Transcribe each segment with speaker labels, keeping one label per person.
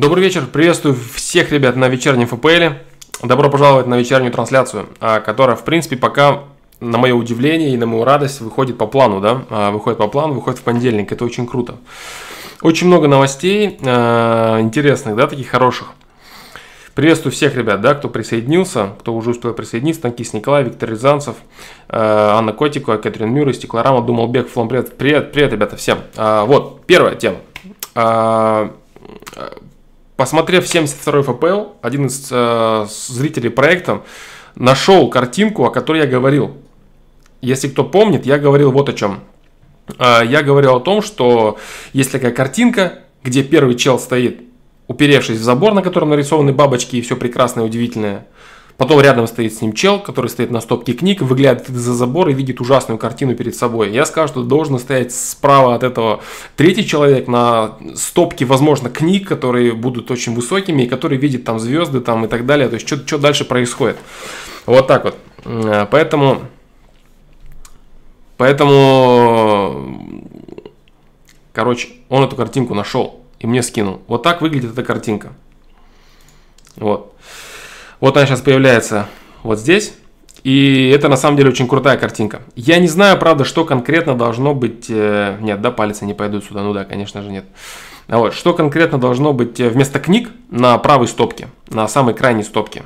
Speaker 1: Добрый вечер, приветствую всех ребят на вечернем ФПЛ. Добро пожаловать на вечернюю трансляцию, а, которая, в принципе, пока, на мое удивление и на мою радость, выходит по плану, да, а, выходит по плану, выходит в понедельник, это очень круто. Очень много новостей а, интересных, да, таких хороших. Приветствую всех ребят, да, кто присоединился, кто уже успел присоединиться. Танкист Николай, Виктор Рязанцев, Анна Котикова, Кэтрин Мюррей, Стеклорама, Думалбек, Флом, привет, привет, привет, ребята, всем. Вот, первая тема посмотрев 72 ФПЛ, один из э, зрителей проекта нашел картинку, о которой я говорил. Если кто помнит, я говорил вот о чем. Э, я говорил о том, что есть такая картинка, где первый чел стоит, уперевшись в забор, на котором нарисованы бабочки и все прекрасное и удивительное. Потом рядом стоит с ним чел, который стоит на стопке книг, выглядывает из-за забора и видит ужасную картину перед собой. Я скажу, что должен стоять справа от этого третий человек на стопке, возможно, книг, которые будут очень высокими, и который видит там звезды там, и так далее. То есть, что, что дальше происходит. Вот так вот. Поэтому... Поэтому... Короче, он эту картинку нашел и мне скинул. Вот так выглядит эта картинка. Вот. Вот она сейчас появляется вот здесь. И это на самом деле очень крутая картинка. Я не знаю, правда, что конкретно должно быть... Э, нет, да, пальцы не пойдут сюда. Ну да, конечно же, нет. Вот, что конкретно должно быть э, вместо книг на правой стопке, на самой крайней стопке.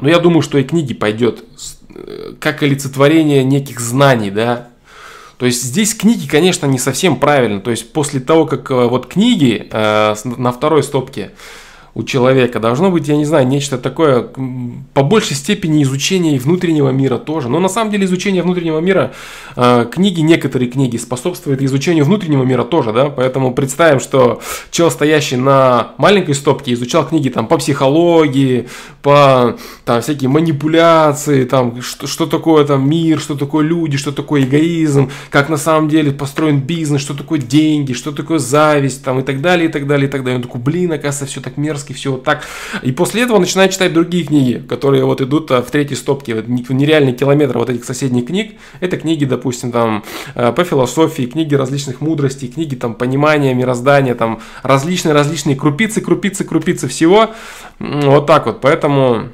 Speaker 1: Ну, я думаю, что и книги пойдет э, как олицетворение неких знаний, да. То есть здесь книги, конечно, не совсем правильно. То есть после того, как вот книги э, на второй стопке у человека. Должно быть, я не знаю, нечто такое, по большей степени изучение внутреннего мира тоже. Но на самом деле изучение внутреннего мира, э, книги, некоторые книги способствуют изучению внутреннего мира тоже, да. Поэтому представим, что человек, стоящий на маленькой стопке, изучал книги там по психологии, по там всякие манипуляции, там что, что такое там мир, что такое люди, что такое эгоизм, как на самом деле построен бизнес, что такое деньги, что такое зависть, там и так далее, и так далее, и так далее. Он такой, блин, оказывается, все так мерзко сказки, все вот так. И после этого начинает читать другие книги, которые вот идут а, в третьей стопке, вот нереальный километр вот этих соседних книг. Это книги, допустим, там э, по философии, книги различных мудростей, книги там понимания мироздания, там различные-различные крупицы, крупицы, крупицы всего. Вот так вот, поэтому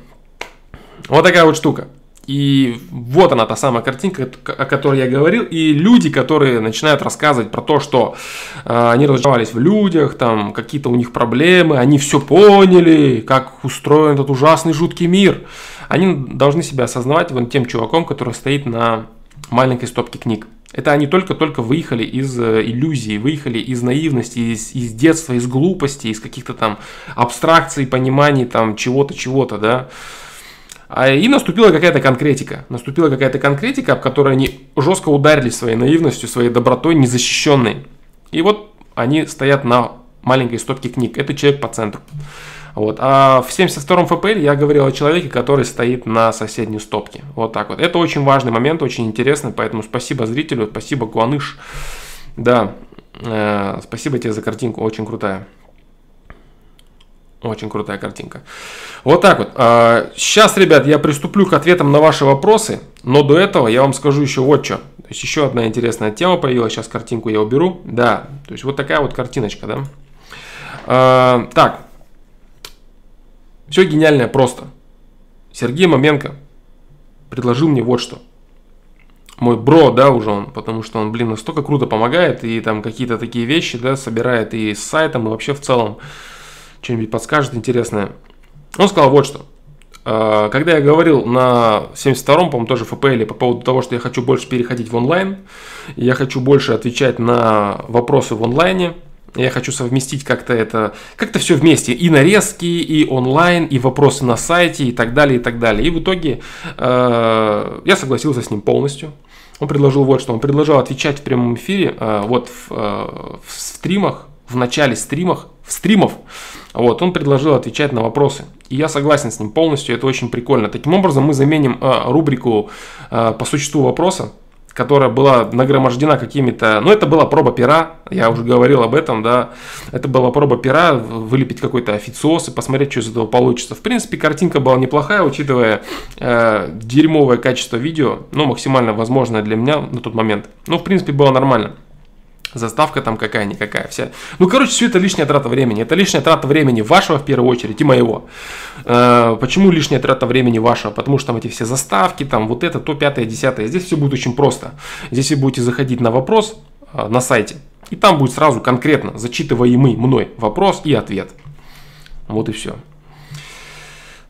Speaker 1: вот такая вот штука. И вот она, та самая картинка, о которой я говорил. И люди, которые начинают рассказывать про то, что э, они разочаровались в людях, там какие-то у них проблемы, они все поняли, как устроен этот ужасный жуткий мир. Они должны себя осознавать вон тем чуваком, который стоит на маленькой стопке книг. Это они только-только выехали из э, иллюзии, выехали из наивности, из, из детства, из глупости, из каких-то там абстракций, пониманий, там чего-то, чего-то, да. А, и наступила какая-то конкретика. Наступила какая-то конкретика, об которой они жестко ударили своей наивностью, своей добротой, незащищенной. И вот они стоят на маленькой стопке книг. Это человек по центру. Вот. А в 72-м ФПЛ я говорил о человеке, который стоит на соседней стопке. Вот так вот. Это очень важный момент, очень интересный, поэтому спасибо зрителю, спасибо Гуаныш. Да, э, спасибо тебе за картинку, очень крутая. Очень крутая картинка. Вот так вот. Сейчас, а, ребят, я приступлю к ответам на ваши вопросы, но до этого я вам скажу еще вот что. То есть еще одна интересная тема появилась. Сейчас картинку я уберу. Да, то есть вот такая вот картиночка, да. А, так. Все гениальное просто. Сергей Маменко предложил мне вот что. Мой бро, да, уже он, потому что он, блин, настолько круто помогает и там какие-то такие вещи, да, собирает и с сайтом, и вообще в целом что-нибудь подскажет интересное. Он сказал вот что. А, когда я говорил на 72-м, по-моему, тоже ФПЛ по поводу того, что я хочу больше переходить в онлайн, я хочу больше отвечать на вопросы в онлайне, я хочу совместить как-то это, как-то все вместе, и нарезки, и онлайн, и вопросы на сайте, и так далее, и так далее. И в итоге э, я согласился с ним полностью. Он предложил вот что, он предложил отвечать в прямом эфире, э, вот в, э, в стримах, в начале стримах, в стримов, вот, он предложил отвечать на вопросы. И я согласен с ним полностью, это очень прикольно. Таким образом, мы заменим э, рубрику э, по существу вопроса, которая была нагромождена какими-то... Ну, это была проба пера, я уже говорил об этом, да. Это была проба пера, вылепить какой-то официоз и посмотреть, что из этого получится. В принципе, картинка была неплохая, учитывая э, дерьмовое качество видео, ну, максимально возможное для меня на тот момент. Ну, в принципе, было нормально. Заставка там какая-никакая вся. Ну, короче, все это лишняя трата времени. Это лишняя трата времени вашего в первую очередь и моего. Э, почему лишняя трата времени вашего? Потому что там эти все заставки, там вот это, то, пятое, десятое. Здесь все будет очень просто. Здесь вы будете заходить на вопрос э, на сайте. И там будет сразу конкретно зачитываемый мной вопрос и ответ. Вот и все.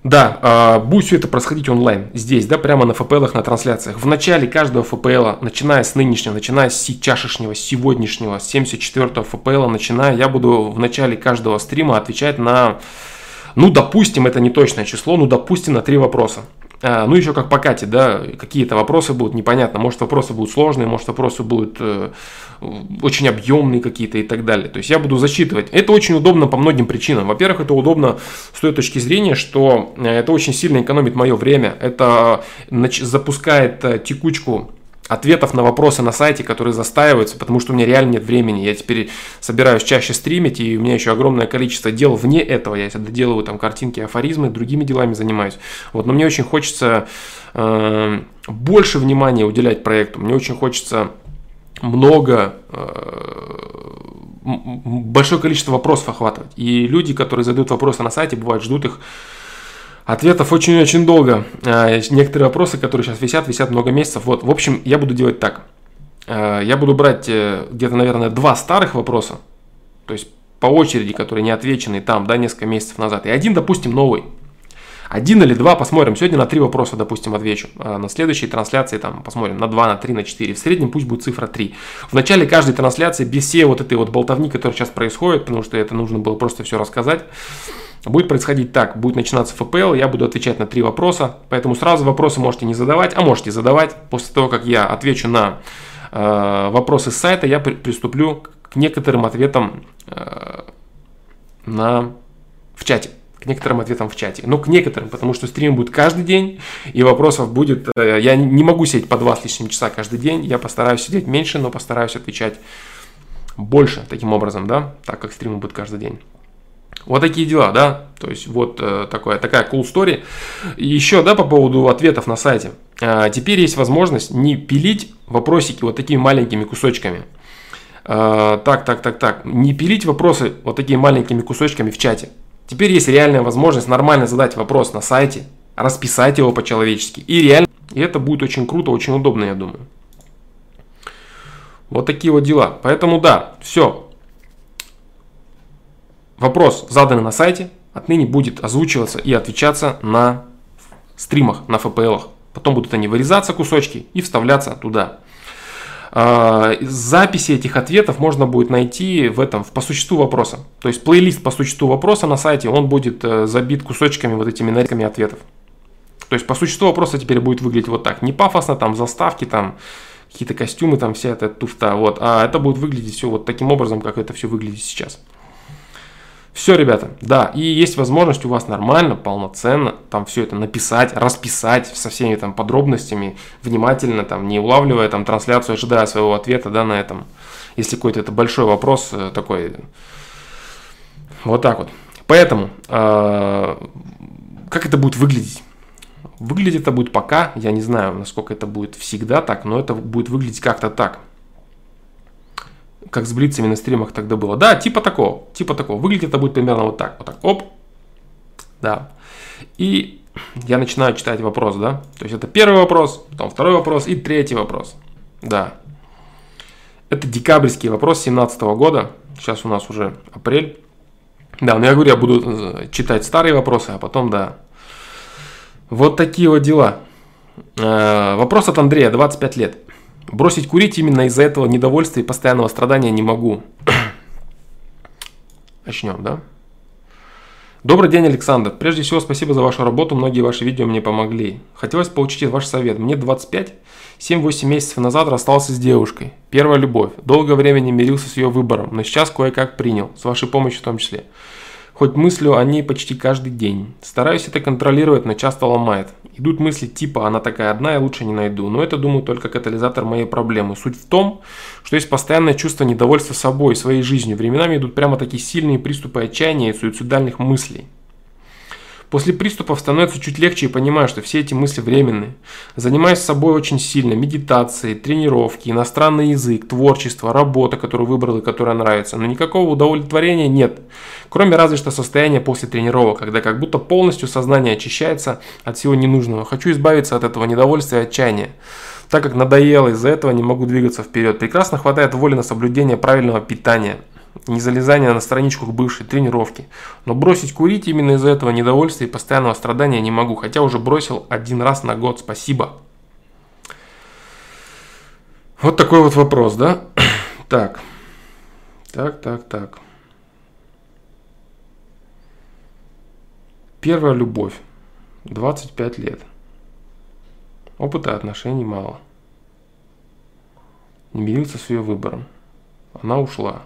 Speaker 1: Да, э, будет все это происходить онлайн, здесь, да, прямо на FPL, на трансляциях. В начале каждого FPL, начиная с нынешнего, начиная с чашечного, сегодняшнего, с 74-го FPL, начиная, я буду в начале каждого стрима отвечать на, ну, допустим, это не точное число, ну, допустим, на три вопроса. А, ну, еще как по Кате, да, какие-то вопросы будут непонятно. Может, вопросы будут сложные, может, вопросы будут э, очень объемные какие-то и так далее. То есть я буду засчитывать. Это очень удобно по многим причинам. Во-первых, это удобно с той точки зрения, что э, это очень сильно экономит мое время. Это запускает э, текучку ответов на вопросы на сайте, которые застаиваются, потому что у меня реально нет времени. Я теперь собираюсь чаще стримить, и у меня еще огромное количество дел вне этого. Я доделываю там картинки, афоризмы, другими делами занимаюсь. Вот, но мне очень хочется э, больше внимания уделять проекту. Мне очень хочется много э, большое количество вопросов охватывать. И люди, которые задают вопросы на сайте, бывают, ждут их Ответов очень-очень долго. А, некоторые вопросы, которые сейчас висят, висят много месяцев. Вот, в общем, я буду делать так. А, я буду брать э, где-то, наверное, два старых вопроса, то есть по очереди, которые не отвечены там, да, несколько месяцев назад, и один, допустим, новый. Один или два посмотрим. Сегодня на три вопроса, допустим, отвечу. А на следующей трансляции там посмотрим на два, на три, на четыре. В среднем пусть будет цифра 3. В начале каждой трансляции, без всей вот этой вот болтовни, которая сейчас происходит, потому что это нужно было просто все рассказать, Будет происходить так, будет начинаться ФПЛ, я буду отвечать на три вопроса, поэтому сразу вопросы можете не задавать, а можете задавать. После того, как я отвечу на э, вопросы с сайта, я при, приступлю к некоторым ответам э, на, в чате. К некоторым ответам в чате. Но к некоторым, потому что стрим будет каждый день, и вопросов будет... Э, я не могу сидеть по два с лишним часа каждый день, я постараюсь сидеть меньше, но постараюсь отвечать больше таким образом, да, так как стримы будут каждый день. Вот такие дела, да. То есть вот э, такое, такая cool story. Еще, да, по поводу ответов на сайте. Э, теперь есть возможность не пилить вопросики вот такими маленькими кусочками. Э, так, так, так, так. Не пилить вопросы вот такими маленькими кусочками в чате. Теперь есть реальная возможность нормально задать вопрос на сайте, расписать его по-человечески. И реально, и это будет очень круто, очень удобно, я думаю. Вот такие вот дела. Поэтому да, все, Вопрос, заданный на сайте, отныне будет озвучиваться и отвечаться на стримах, на FPL. Потом будут они вырезаться кусочки и вставляться туда. А, записи этих ответов можно будет найти в этом, в по существу вопроса. То есть плейлист по существу вопроса на сайте, он будет э, забит кусочками вот этими нарезками ответов. То есть по существу вопроса теперь будет выглядеть вот так. Не пафосно, там заставки, там какие-то костюмы, там вся эта туфта. Вот. А это будет выглядеть все вот таким образом, как это все выглядит сейчас. Все, ребята, да, и есть возможность у вас нормально, полноценно там все это написать, расписать со всеми там подробностями, внимательно там, не улавливая там трансляцию, ожидая своего ответа, да, на этом. Если какой-то это большой вопрос э, такой, вот так вот. Поэтому, э, как это будет выглядеть? Выглядит это будет пока, я не знаю, насколько это будет всегда так, но это будет выглядеть как-то так как с блицами на стримах тогда было. Да, типа такого, типа такого. Выглядит это будет примерно вот так. Вот так, оп. Да. И я начинаю читать вопрос, да. То есть это первый вопрос, потом второй вопрос и третий вопрос. Да. Это декабрьский вопрос 2017 года. Сейчас у нас уже апрель. Да, но я говорю, я буду э, читать старые вопросы, а потом, да. Вот такие вот дела. Э, вопрос от Андрея, 25 лет. Бросить курить именно из-за этого недовольства и постоянного страдания не могу. Начнем, да? Добрый день, Александр. Прежде всего, спасибо за вашу работу. Многие ваши видео мне помогли. Хотелось получить ваш совет. Мне 25. 7-8 месяцев назад расстался с девушкой. Первая любовь. Долгое время не мирился с ее выбором, но сейчас кое-как принял. С вашей помощью в том числе. Хоть мыслю о ней почти каждый день. Стараюсь это контролировать, но часто ломает. Идут мысли типа «она такая одна, я лучше не найду». Но это, думаю, только катализатор моей проблемы. Суть в том, что есть постоянное чувство недовольства собой, своей жизнью. Временами идут прямо такие сильные приступы отчаяния и суицидальных мыслей. После приступов становится чуть легче и понимаю, что все эти мысли временные. Занимаюсь собой очень сильно, медитацией, тренировки, иностранный язык, творчество, работа, которую выбрал и которая нравится. Но никакого удовлетворения нет. Кроме разве что состояния после тренировок, когда как будто полностью сознание очищается от всего ненужного. Хочу избавиться от этого недовольствия и отчаяния так как надоело, из-за этого не могу двигаться вперед. Прекрасно хватает воли на соблюдение правильного питания, не залезание на страничку к бывшей тренировки. Но бросить курить именно из-за этого недовольствия и постоянного страдания не могу, хотя уже бросил один раз на год. Спасибо. Вот такой вот вопрос, да? Так. Так, так, так. Первая любовь. 25 лет. Опыта отношений мало. Не мирился с ее выбором. Она ушла.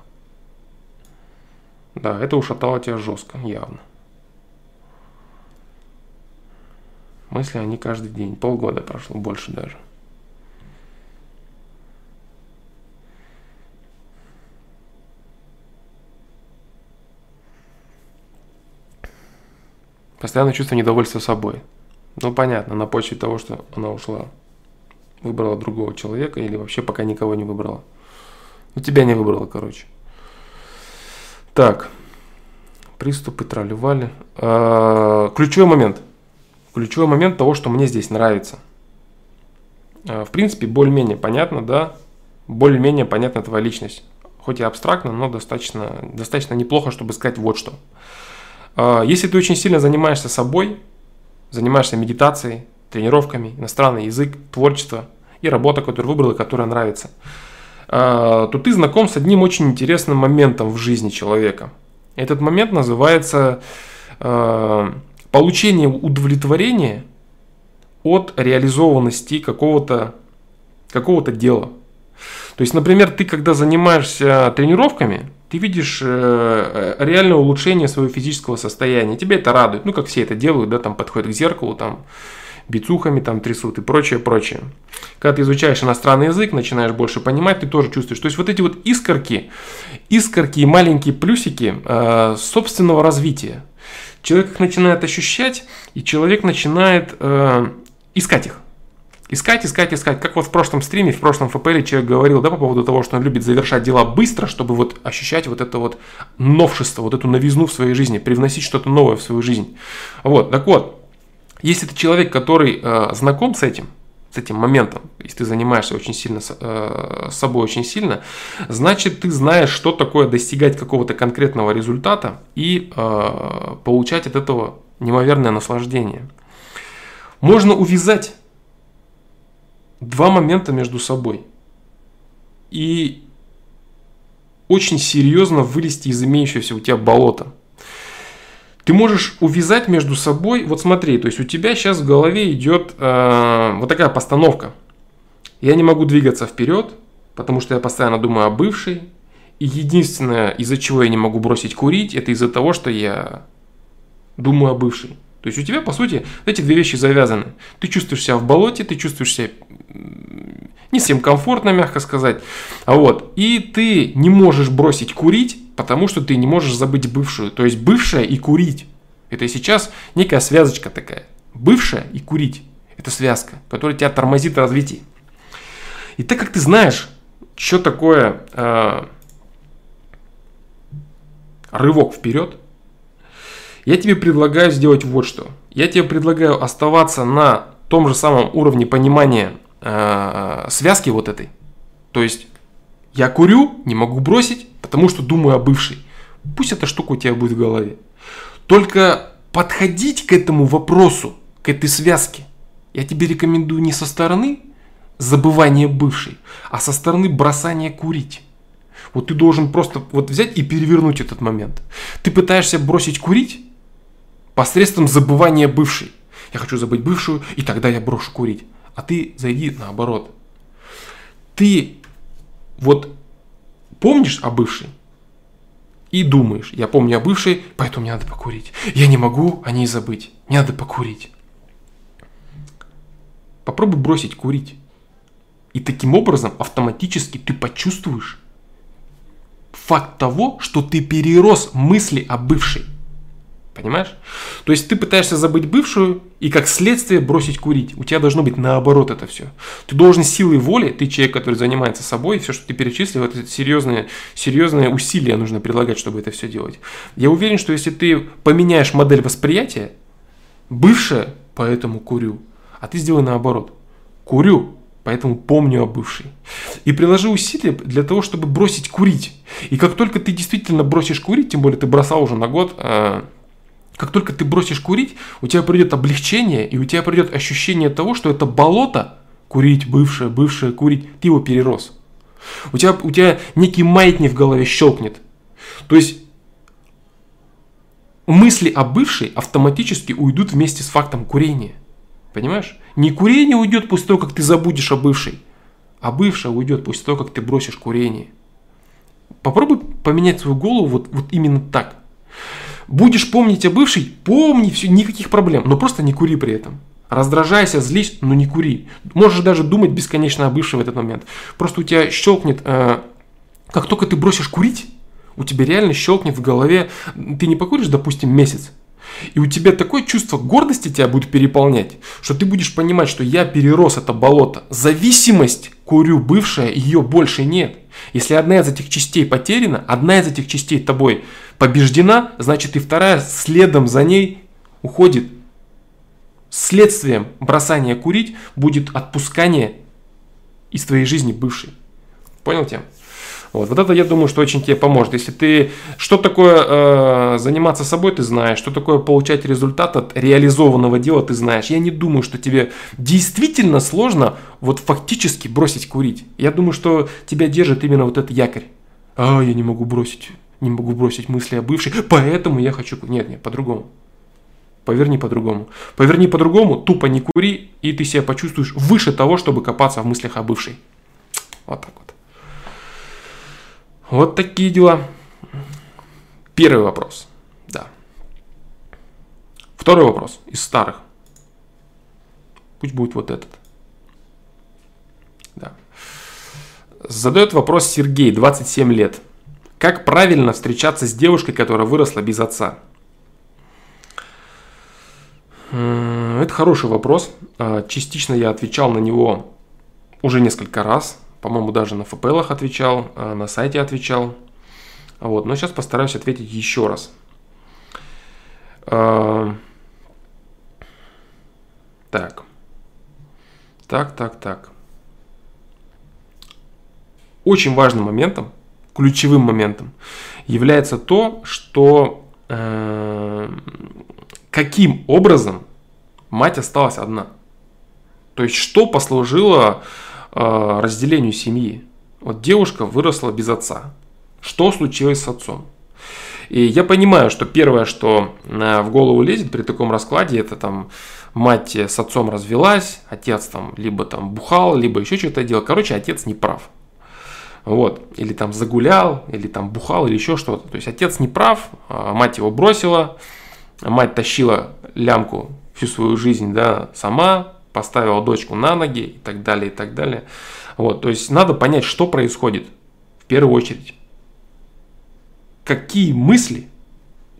Speaker 1: Да, это ушатало тебя жестко, явно. Мысли они каждый день. Полгода прошло, больше даже. Постоянное чувство недовольства собой. Ну, понятно, на почве того, что она ушла. Выбрала другого человека или вообще пока никого не выбрала. Ну, тебя не выбрала, короче. Так. Приступы тролливали. А, ключевой момент. Ключевой момент того, что мне здесь нравится. А, в принципе, более-менее понятно, да? Более-менее понятна твоя личность. Хоть и абстрактно, но достаточно, достаточно неплохо, чтобы сказать вот что. А, если ты очень сильно занимаешься собой, занимаешься медитацией, тренировками, иностранный язык, творчество и работа, которую выбрал и которая нравится, то ты знаком с одним очень интересным моментом в жизни человека. Этот момент называется а, получение удовлетворения от реализованности какого-то какого дела. То есть, например, ты когда занимаешься тренировками, ты видишь э, реальное улучшение своего физического состояния. Тебя это радует. Ну, как все это делают, да, там подходят к зеркалу, там бицухами там трясут и прочее, прочее. Когда ты изучаешь иностранный язык, начинаешь больше понимать, ты тоже чувствуешь. То есть вот эти вот искорки, искорки и маленькие плюсики э, собственного развития. Человек их начинает ощущать, и человек начинает э, искать их. Искать, искать, искать. Как вот в прошлом стриме, в прошлом ФПЛ человек говорил, да, по поводу того, что он любит завершать дела быстро, чтобы вот ощущать вот это вот новшество, вот эту новизну в своей жизни, привносить что-то новое в свою жизнь. Вот, так вот, если ты человек, который э, знаком с этим, с этим моментом, если ты занимаешься очень сильно э, собой очень сильно, значит ты знаешь, что такое достигать какого-то конкретного результата и э, получать от этого неимоверное наслаждение. Можно увязать два момента между собой и очень серьезно вылезти из имеющегося у тебя болота. Ты можешь увязать между собой, вот смотри, то есть у тебя сейчас в голове идет э, вот такая постановка. Я не могу двигаться вперед, потому что я постоянно думаю о бывшей. И единственное, из-за чего я не могу бросить курить, это из-за того, что я думаю о бывшей. То есть у тебя, по сути, эти две вещи завязаны. Ты чувствуешь себя в болоте, ты чувствуешь себя не всем комфортно, мягко сказать. А вот, и ты не можешь бросить курить, потому что ты не можешь забыть бывшую. То есть бывшая и курить. Это сейчас некая связочка такая. Бывшая и курить. Это связка, которая тебя тормозит в развитии. И так как ты знаешь, что такое э, рывок вперед, я тебе предлагаю сделать вот что. Я тебе предлагаю оставаться на том же самом уровне понимания э, связки вот этой. То есть я курю, не могу бросить, потому что думаю о бывшей. Пусть эта штука у тебя будет в голове. Только подходить к этому вопросу, к этой связке, я тебе рекомендую не со стороны забывания бывшей, а со стороны бросания курить. Вот ты должен просто вот взять и перевернуть этот момент. Ты пытаешься бросить курить посредством забывания бывшей. Я хочу забыть бывшую, и тогда я брошу курить. А ты зайди наоборот. Ты вот помнишь о бывшей и думаешь, я помню о бывшей, поэтому мне надо покурить. Я не могу о ней забыть, мне надо покурить. Попробуй бросить курить. И таким образом автоматически ты почувствуешь факт того, что ты перерос мысли о бывшей. Понимаешь? То есть ты пытаешься забыть бывшую и как следствие бросить курить. У тебя должно быть наоборот это все. Ты должен силой воли, ты человек, который занимается собой, все, что ты перечислил, это серьезные, серьезные усилия нужно прилагать, чтобы это все делать. Я уверен, что если ты поменяешь модель восприятия, бывшая, поэтому курю, а ты сделай наоборот. Курю, поэтому помню о бывшей. И приложи усилия для того, чтобы бросить курить. И как только ты действительно бросишь курить, тем более ты бросал уже на год, а, как только ты бросишь курить, у тебя придет облегчение, и у тебя придет ощущение того, что это болото, курить, бывшее, бывшее, курить, ты его перерос. У тебя, у тебя некий маятник в голове щелкнет. То есть мысли о бывшей автоматически уйдут вместе с фактом курения. Понимаешь? Не курение уйдет после того, как ты забудешь о бывшей, а бывшая уйдет после того, как ты бросишь курение. Попробуй поменять свою голову вот, вот именно так. Будешь помнить о бывшей, помни, все, никаких проблем, но просто не кури при этом. Раздражайся, злись, но не кури. Можешь даже думать бесконечно о бывшей в этот момент. Просто у тебя щелкнет, э, как только ты бросишь курить, у тебя реально щелкнет в голове, ты не покуришь, допустим, месяц, и у тебя такое чувство гордости тебя будет переполнять, что ты будешь понимать, что я перерос это болото. Зависимость, курю бывшая, ее больше нет. Если одна из этих частей потеряна, одна из этих частей тобой побеждена, значит и вторая следом за ней уходит. Следствием бросания курить будет отпускание из твоей жизни бывшей. Понял тебя? Вот, вот это, я думаю, что очень тебе поможет. Если ты что такое э, заниматься собой, ты знаешь, что такое получать результат от реализованного дела, ты знаешь. Я не думаю, что тебе действительно сложно вот фактически бросить курить. Я думаю, что тебя держит именно вот этот якорь. А, я не могу бросить, не могу бросить мысли о бывшей, поэтому я хочу... Нет, нет, по-другому. Поверни по-другому. Поверни по-другому, тупо не кури, и ты себя почувствуешь выше того, чтобы копаться в мыслях о бывшей. Вот так вот. Вот такие дела. Первый вопрос. Да. Второй вопрос из старых. Пусть будет вот этот. Да. Задает вопрос Сергей, 27 лет. Как правильно встречаться с девушкой, которая выросла без отца? Это хороший вопрос. А, частично я отвечал на него уже несколько раз по-моему, даже на ФПЛах отвечал, а, на сайте отвечал. Вот, но сейчас постараюсь ответить еще раз. А, так. Так, так, так. Очень важным моментом, ключевым моментом является то, что э, каким образом мать осталась одна. То есть, что послужило Э, разделению семьи. Вот девушка выросла без отца. Что случилось с отцом? И я понимаю, что первое, что э, в голову лезет при таком раскладе, это там мать с отцом развелась, отец там либо там бухал, либо еще что-то делал. Короче, отец не прав. Вот. Или там загулял, или там бухал, или еще что-то. То есть отец не прав, а мать его бросила, мать тащила лямку всю свою жизнь да, сама, поставила дочку на ноги и так далее, и так далее. Вот, то есть надо понять, что происходит в первую очередь. Какие мысли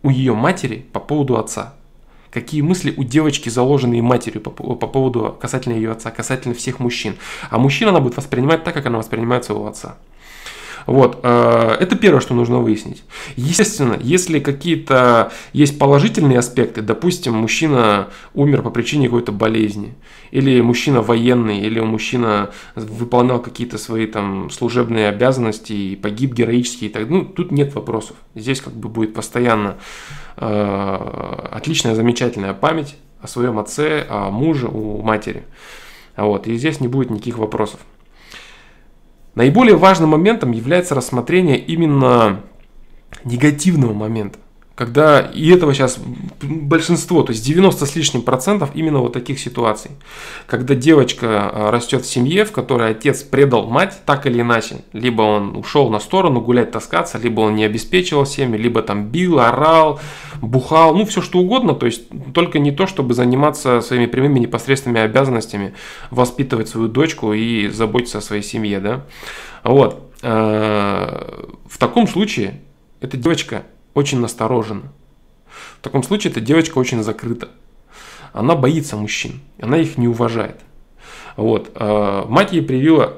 Speaker 1: у ее матери по поводу отца? Какие мысли у девочки, заложенные матерью по, по поводу касательно ее отца, касательно всех мужчин? А мужчина она будет воспринимать так, как она воспринимает своего отца. Вот, э, это первое, что нужно выяснить. Естественно, если какие-то есть положительные аспекты, допустим, мужчина умер по причине какой-то болезни, или мужчина военный, или мужчина выполнял какие-то свои там служебные обязанности и погиб героически, и так, ну, тут нет вопросов. Здесь как бы будет постоянно э, отличная, замечательная память о своем отце, о муже, у матери. Вот, и здесь не будет никаких вопросов. Наиболее важным моментом является рассмотрение именно негативного момента. Когда и этого сейчас большинство, то есть 90 с лишним процентов именно вот таких ситуаций. Когда девочка а, растет в семье, в которой отец предал мать так или иначе. Либо он ушел на сторону гулять, таскаться, либо он не обеспечивал семью, либо там бил, орал, бухал, ну все что угодно, то есть только не то, чтобы заниматься своими прямыми непосредственными обязанностями, воспитывать свою дочку и заботиться о своей семье, да. Вот. Э, в таком случае эта девочка очень насторожена. В таком случае эта девочка очень закрыта. Она боится мужчин, она их не уважает. Вот. А, мать ей привила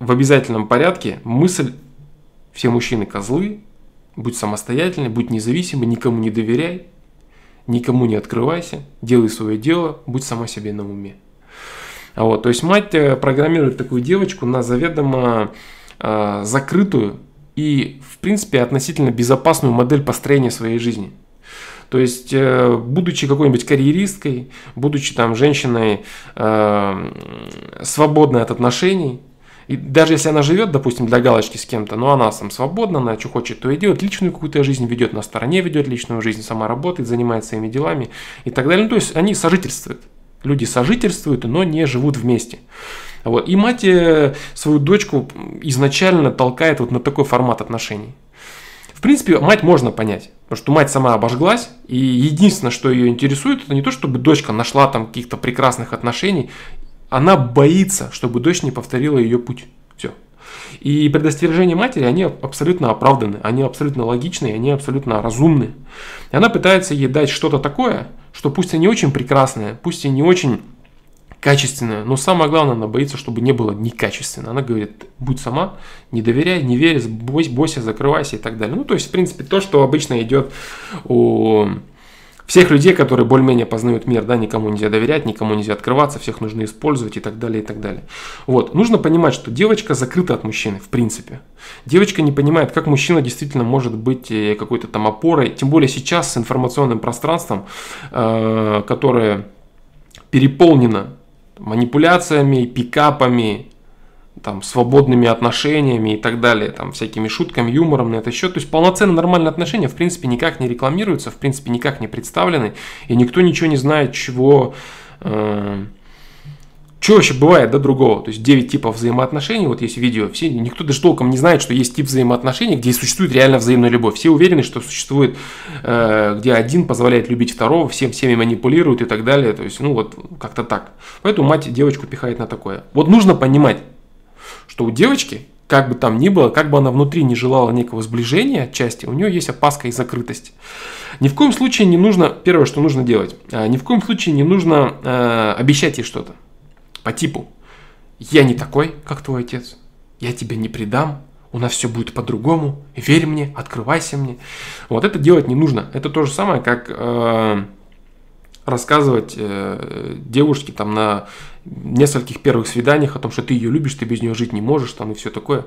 Speaker 1: в обязательном порядке мысль «все мужчины козлы, будь самостоятельный, будь независимый, никому не доверяй, никому не открывайся, делай свое дело, будь сама себе на уме». Вот, то есть мать э, программирует такую девочку на заведомо э, закрытую и, в принципе, относительно безопасную модель построения своей жизни. То есть, э, будучи какой-нибудь карьеристкой, будучи там женщиной э, свободной от отношений, и даже если она живет, допустим, для галочки с кем-то, но она сам свободна, она что хочет, то и делает, личную какую-то жизнь ведет, на стороне ведет личную жизнь, сама работает, занимается своими делами и так далее. Ну, то есть они сожительствуют. Люди сожительствуют, но не живут вместе. Вот. И мать э, свою дочку изначально толкает вот на такой формат отношений. В принципе, мать можно понять, потому что мать сама обожглась, и единственное, что ее интересует, это не то, чтобы дочка нашла там каких-то прекрасных отношений, она боится, чтобы дочь не повторила ее путь. Все. И предостережения матери, они абсолютно оправданы, они абсолютно логичные, они абсолютно разумные. И она пытается ей дать что-то такое, что пусть и не очень прекрасное, пусть и не очень качественное, но самое главное, она боится, чтобы не было некачественно. Она говорит, будь сама, не доверяй, не верь, бойся, бойся, закрывайся и так далее. Ну, то есть, в принципе, то, что обычно идет у всех людей, которые более-менее познают мир, да, никому нельзя доверять, никому нельзя открываться, всех нужно использовать и так далее, и так далее. Вот, нужно понимать, что девочка закрыта от мужчины, в принципе. Девочка не понимает, как мужчина действительно может быть э, какой-то там опорой, тем более сейчас с информационным пространством, э, которое переполнено манипуляциями, пикапами, там, свободными отношениями и так далее, там, всякими шутками, юмором на этот счет. То есть полноценно нормальные отношения, в принципе, никак не рекламируются, в принципе, никак не представлены, и никто ничего не знает, чего, э, что вообще бывает, да, другого? То есть 9 типов взаимоотношений, вот есть видео, все, никто даже толком не знает, что есть тип взаимоотношений, где существует реально взаимная любовь. Все уверены, что существует, э, где один позволяет любить второго, всем всеми манипулируют и так далее. То есть, ну вот, как-то так. Поэтому мать девочку пихает на такое. Вот нужно понимать, что у девочки, как бы там ни было, как бы она внутри не желала некого сближения отчасти, у нее есть опаска и закрытость. Ни в коем случае не нужно, первое, что нужно делать, э, ни в коем случае не нужно э, обещать ей что-то по типу «Я не такой, как твой отец, я тебя не предам, у нас все будет по-другому, верь мне, открывайся мне». Вот это делать не нужно. Это то же самое, как э, рассказывать э, девушке там на нескольких первых свиданиях о том, что ты ее любишь, ты без нее жить не можешь, там и все такое.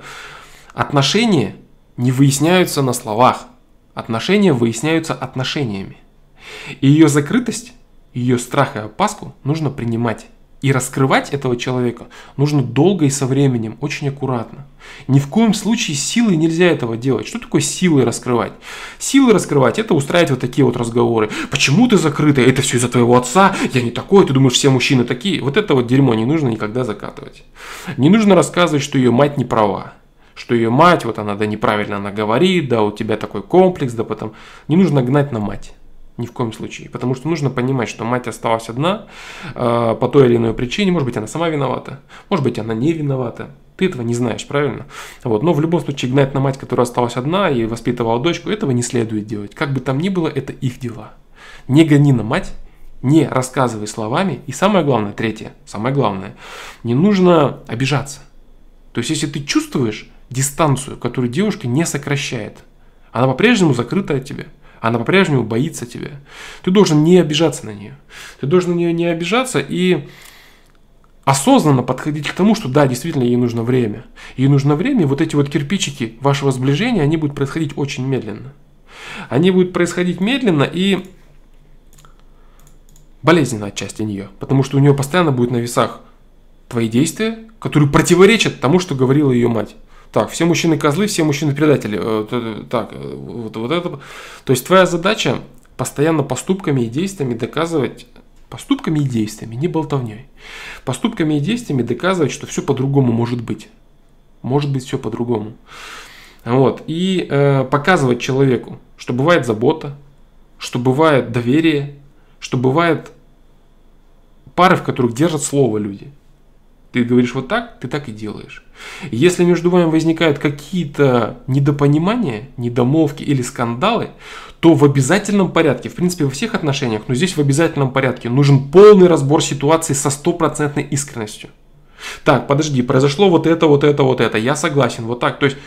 Speaker 1: Отношения не выясняются на словах. Отношения выясняются отношениями. И ее закрытость, ее страх и опаску нужно принимать. И раскрывать этого человека нужно долго и со временем, очень аккуратно. Ни в коем случае силой нельзя этого делать. Что такое силой раскрывать? Силой раскрывать это устраивать вот такие вот разговоры. Почему ты закрытая? Это все из-за твоего отца. Я не такой. Ты думаешь, все мужчины такие? Вот это вот дерьмо не нужно никогда закатывать. Не нужно рассказывать, что ее мать не права. Что ее мать, вот она, да неправильно она говорит, да у тебя такой комплекс, да потом. Не нужно гнать на мать. Ни в коем случае. Потому что нужно понимать, что мать осталась одна э, по той или иной причине. Может быть, она сама виновата. Может быть, она не виновата. Ты этого не знаешь, правильно? Вот. Но в любом случае гнать на мать, которая осталась одна и воспитывала дочку, этого не следует делать. Как бы там ни было, это их дела. Не гони на мать, не рассказывай словами. И самое главное, третье, самое главное, не нужно обижаться. То есть, если ты чувствуешь дистанцию, которую девушка не сокращает, она по-прежнему закрыта от тебя – она по-прежнему боится тебя. Ты должен не обижаться на нее. Ты должен на нее не обижаться и осознанно подходить к тому, что да, действительно, ей нужно время. Ей нужно время, и вот эти вот кирпичики вашего сближения, они будут происходить очень медленно. Они будут происходить медленно и болезненно отчасти нее, потому что у нее постоянно будет на весах твои действия, которые противоречат тому, что говорила ее мать. Так, все мужчины козлы, все мужчины предатели. Э, так, э, вот, вот это. То есть твоя задача постоянно поступками и действиями доказывать, поступками и действиями, не болтовней, поступками и действиями доказывать, что все по-другому может быть. Может быть все по-другому. Вот. И э, показывать человеку, что бывает забота, что бывает доверие, что бывает пары, в которых держат слово люди. Ты говоришь вот так, ты так и делаешь. Если между вами возникают какие-то недопонимания, недомолвки или скандалы, то в обязательном порядке, в принципе во всех отношениях, но здесь в обязательном порядке нужен полный разбор ситуации со стопроцентной искренностью. Так, подожди, произошло вот это, вот это, вот это, я согласен, вот так. То есть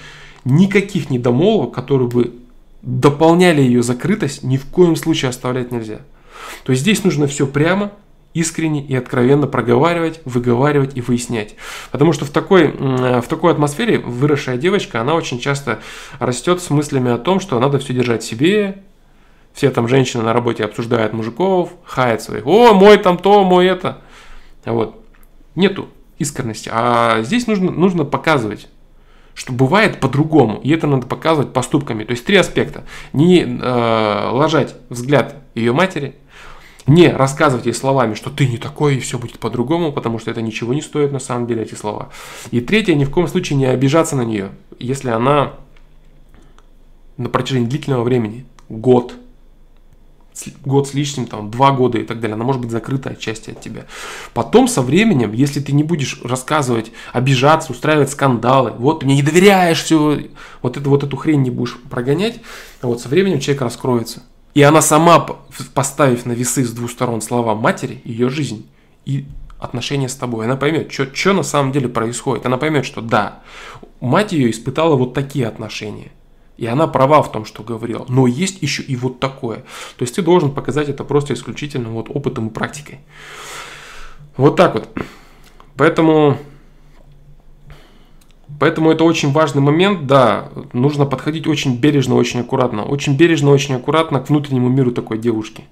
Speaker 1: никаких недомолвок, которые бы дополняли ее закрытость, ни в коем случае оставлять нельзя. То есть здесь нужно все прямо, искренне и откровенно проговаривать, выговаривать и выяснять. Потому что в такой, в такой атмосфере выросшая девочка, она очень часто растет с мыслями о том, что надо все держать себе, все там женщины на работе обсуждают мужиков, хаят своих, о, мой там то, мой это. Вот. Нету искренности. А здесь нужно, нужно показывать, что бывает по-другому. И это надо показывать поступками. То есть три аспекта. Не э, ложать взгляд ее матери, не рассказывать ей словами, что ты не такой и все будет по-другому, потому что это ничего не стоит на самом деле эти слова. И третье, ни в коем случае не обижаться на нее, если она на протяжении длительного времени, год, год с лишним, там, два года и так далее, она может быть закрыта отчасти от тебя. Потом со временем, если ты не будешь рассказывать, обижаться, устраивать скандалы, вот мне не доверяешь, все, вот, это, вот эту хрень не будешь прогонять, вот со временем человек раскроется. И она сама, поставив на весы с двух сторон слова матери, ее жизнь и отношения с тобой, она поймет, что на самом деле происходит. Она поймет, что да, мать ее испытала вот такие отношения. И она права в том, что говорила. Но есть еще и вот такое. То есть ты должен показать это просто исключительно вот опытом и практикой. Вот так вот. Поэтому Поэтому это очень важный момент, да, нужно подходить очень бережно, очень аккуратно. Очень бережно, очень аккуратно к внутреннему миру такой девушки.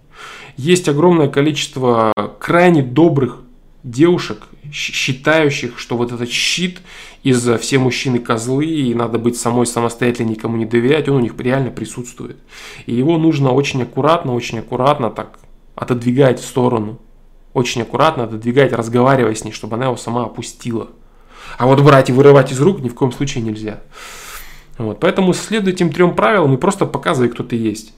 Speaker 1: Есть огромное количество крайне добрых девушек, считающих, что вот этот щит из все мужчины козлы, и надо быть самой самостоятельно, никому не доверять, он у них реально присутствует. И его нужно очень аккуратно, очень аккуратно так отодвигать в сторону. Очень аккуратно отодвигать, разговаривая с ней, чтобы она его сама опустила. А вот брать и вырывать из рук ни в коем случае нельзя. Вот, поэтому следуй этим трем правилам и просто показывай, кто ты есть.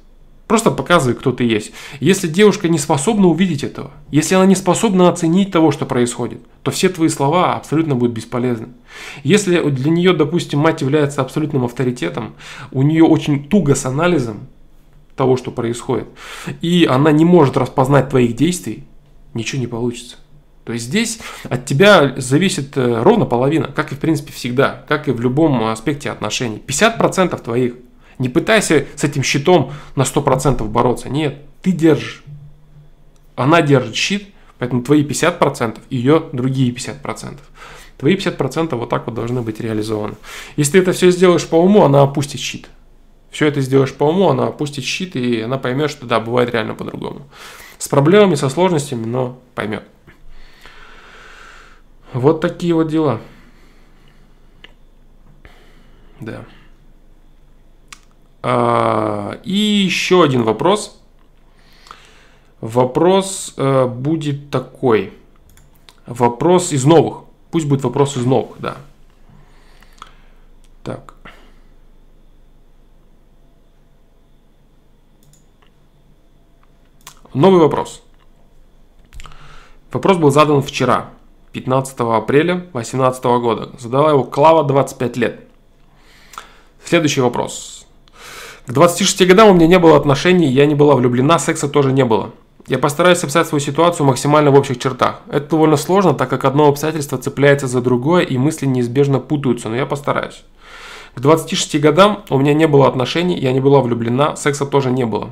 Speaker 1: Просто показывай, кто ты есть. Если девушка не способна увидеть этого, если она не способна оценить того, что происходит, то все твои слова абсолютно будут бесполезны. Если для нее, допустим, мать является абсолютным авторитетом, у нее очень туго с анализом того, что происходит, и она не может распознать твоих действий, ничего не получится. То есть здесь от тебя зависит э, ровно половина, как и в принципе всегда, как и в любом аспекте отношений. 50% твоих. Не пытайся с этим щитом на 100% бороться. Нет, ты держишь. Она держит щит, поэтому твои 50%, ее другие 50%. Твои 50% вот так вот должны быть реализованы. Если ты это все сделаешь по уму, она опустит щит. Все это сделаешь по уму, она опустит щит, и она поймет, что да, бывает реально по-другому. С проблемами, со сложностями, но поймет. Вот такие вот дела. Да. А, и еще один вопрос. Вопрос э, будет такой. Вопрос из новых. Пусть будет вопрос из новых, да. Так. Новый вопрос. Вопрос был задан вчера. 15 апреля 2018 года. Задала его Клава, 25 лет. Следующий вопрос. К 26 годам у меня не было отношений, я не была влюблена, секса тоже не было. Я постараюсь описать свою ситуацию максимально в общих чертах. Это довольно сложно, так как одно обстоятельство цепляется за другое и мысли неизбежно путаются, но я постараюсь. К 26 годам у меня не было отношений, я не была влюблена, секса тоже не было.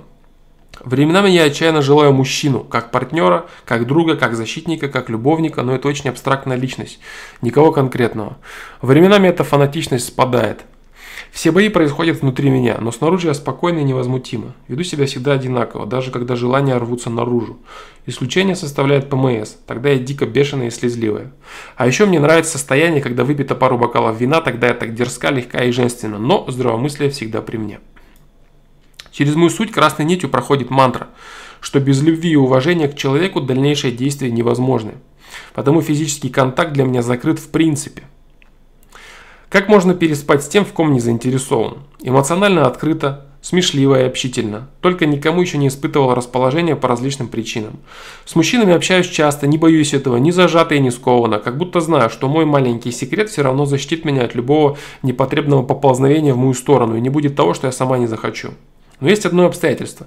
Speaker 1: Временами я отчаянно желаю мужчину, как партнера, как друга, как защитника, как любовника, но это очень абстрактная личность, никого конкретного. Временами эта фанатичность спадает. Все бои происходят внутри меня, но снаружи я спокойно и невозмутимо. Веду себя всегда одинаково, даже когда желания рвутся наружу. Исключение составляет ПМС, тогда я дико бешеная и слезливая. А еще мне нравится состояние, когда выпито пару бокалов вина, тогда я так дерзка, легка и женственна, но здравомыслие всегда при мне. Через мою суть красной нитью проходит мантра, что без любви и уважения к человеку дальнейшие действия невозможны. Потому физический контакт для меня закрыт в принципе. Как можно переспать с тем, в ком не заинтересован? Эмоционально открыто, смешливая и общительна, только никому еще не испытывала расположения по различным причинам. С мужчинами общаюсь часто, не боюсь этого, ни зажато и не сковано, как будто знаю, что мой маленький секрет все равно защитит меня от любого непотребного поползновения в мою сторону и не будет того, что я сама не захочу. Но есть одно обстоятельство.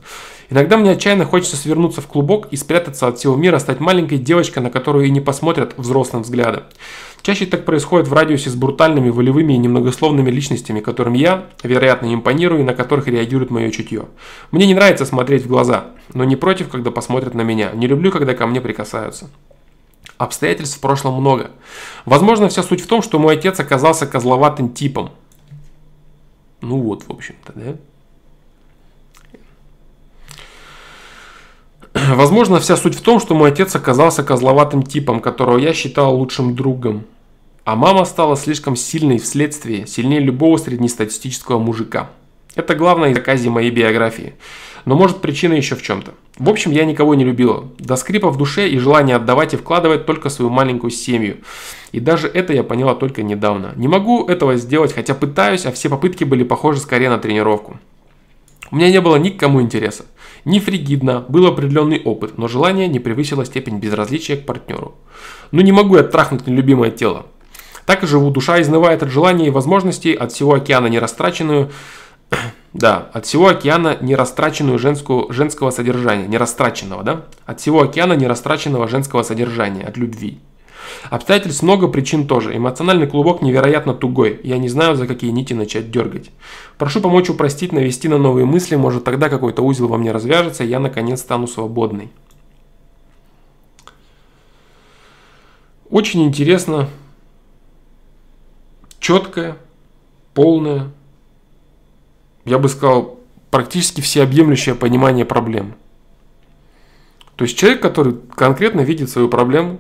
Speaker 1: Иногда мне отчаянно хочется свернуться в клубок и спрятаться от всего мира, стать маленькой девочкой, на которую и не посмотрят взрослым взглядом. Чаще так происходит в радиусе с брутальными, волевыми и немногословными личностями, которым я, вероятно, импонирую и на которых реагирует мое чутье. Мне не нравится смотреть в глаза, но не против, когда посмотрят на меня. Не люблю, когда ко мне прикасаются. Обстоятельств в прошлом много. Возможно, вся суть в том, что мой отец оказался козловатым типом. Ну вот, в общем-то, да? Возможно, вся суть в том, что мой отец оказался козловатым типом, которого я считал лучшим другом. А мама стала слишком сильной вследствие, сильнее любого среднестатистического мужика. Это главное из заказе моей биографии. Но может причина еще в чем-то. В общем, я никого не любила. До скрипа в душе и желание отдавать и вкладывать только свою маленькую семью. И даже это я поняла только недавно. Не могу этого сделать, хотя пытаюсь, а все попытки были похожи скорее на тренировку. У меня не было ни к кому интереса. Не фригидно, был определенный опыт, но желание не превысило степень безразличия к партнеру. Ну не могу я трахнуть нелюбимое тело. Так и живу, душа изнывает от желаний и возможностей, от всего океана нерастраченную, да, от всего океана нерастраченную женскую, женского содержания, нерастраченного, да? От всего океана нерастраченного женского содержания, от любви. Обстоятельств много, причин тоже. Эмоциональный клубок невероятно тугой. Я не знаю, за какие нити начать дергать. Прошу помочь упростить, навести на новые мысли. Может тогда какой-то узел во мне развяжется, и я наконец стану свободной. Очень интересно, четкое, полное, я бы сказал, практически всеобъемлющее понимание проблем. То есть человек, который конкретно видит свою проблему,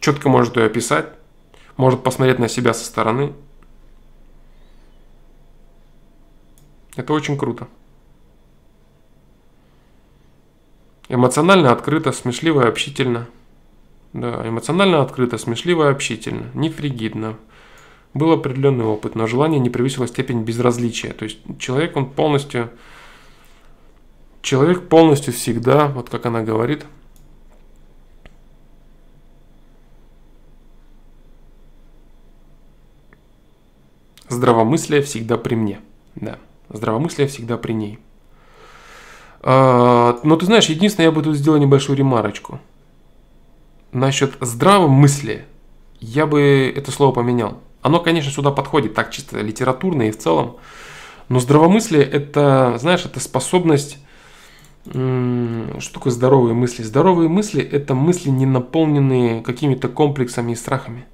Speaker 1: четко может ее описать, может посмотреть на себя со стороны. Это очень круто. Эмоционально открыто, смешливо и общительно. Да, эмоционально открыто, смешливо и общительно. Не фригидно. Был определенный опыт, но желание не превысило степень безразличия. То есть человек, он полностью... Человек полностью всегда, вот как она говорит, Здравомыслие всегда при мне. Да, здравомыслие всегда при ней. А, но ты знаешь, единственное, я бы тут сделал небольшую ремарочку. Насчет здравомыслия я бы это слово поменял. Оно, конечно, сюда подходит так чисто литературно и в целом. Но здравомыслие это, знаешь, это способность... Что такое здоровые мысли? Здоровые мысли – это мысли, не наполненные какими-то комплексами и страхами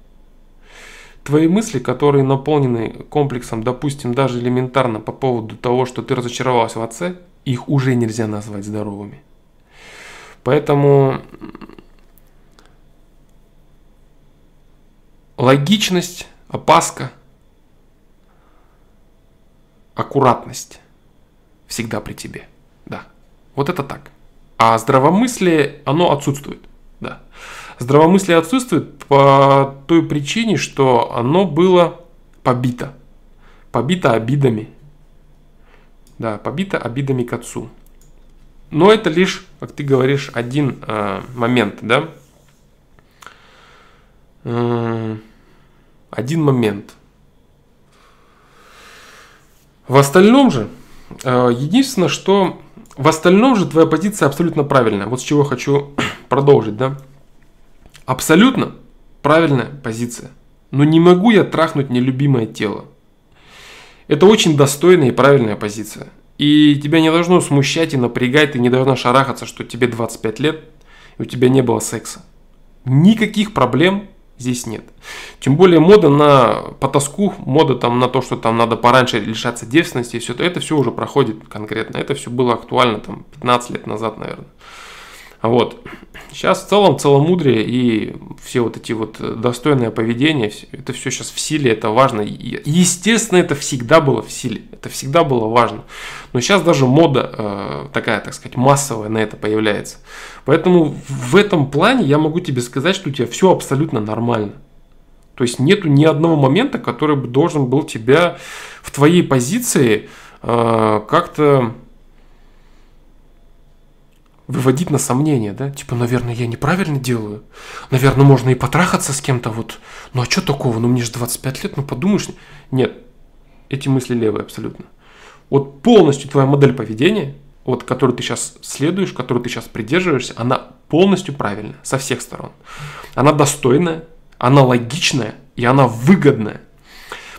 Speaker 1: твои мысли, которые наполнены комплексом, допустим, даже элементарно по поводу того, что ты разочаровался в отце, их уже нельзя назвать здоровыми. Поэтому логичность, опаска, аккуратность всегда при тебе. Да, вот это так. А здравомыслие, оно отсутствует. Да. Здравомыслие отсутствует по той причине, что оно было побито. Побито обидами. Да, побито обидами к отцу. Но это лишь, как ты говоришь, один э, момент, да? Э, один момент. В остальном же, э, единственное, что в остальном же твоя позиция абсолютно правильная. Вот с чего хочу продолжить, да? Абсолютно правильная позиция. Но не могу я трахнуть нелюбимое тело. Это очень достойная и правильная позиция. И тебя не должно смущать и напрягать, ты не должна шарахаться, что тебе 25 лет, и у тебя не было секса. Никаких проблем здесь нет. Тем более мода на потаску, мода там на то, что там надо пораньше лишаться девственности и все это, это все уже проходит конкретно. Это все было актуально там 15 лет назад, наверное. Вот. Сейчас в целом целомудрие и все вот эти вот достойное поведение, это все сейчас в силе, это важно. Естественно, это всегда было в силе, это всегда было важно. Но сейчас даже мода э, такая, так сказать, массовая на это появляется. Поэтому в этом плане я могу тебе сказать, что у тебя все абсолютно нормально. То есть нету ни одного момента, который бы должен был тебя в твоей позиции э, как-то выводить на сомнение, да? Типа, наверное, я неправильно делаю. Наверное, можно и потрахаться с кем-то, вот. Ну а что такого? Ну мне же 25 лет, ну подумаешь. Нет, эти мысли левые абсолютно. Вот полностью твоя модель поведения, вот которую ты сейчас следуешь, которую ты сейчас придерживаешься, она полностью правильная со всех сторон. Она достойная, она логичная и она выгодная.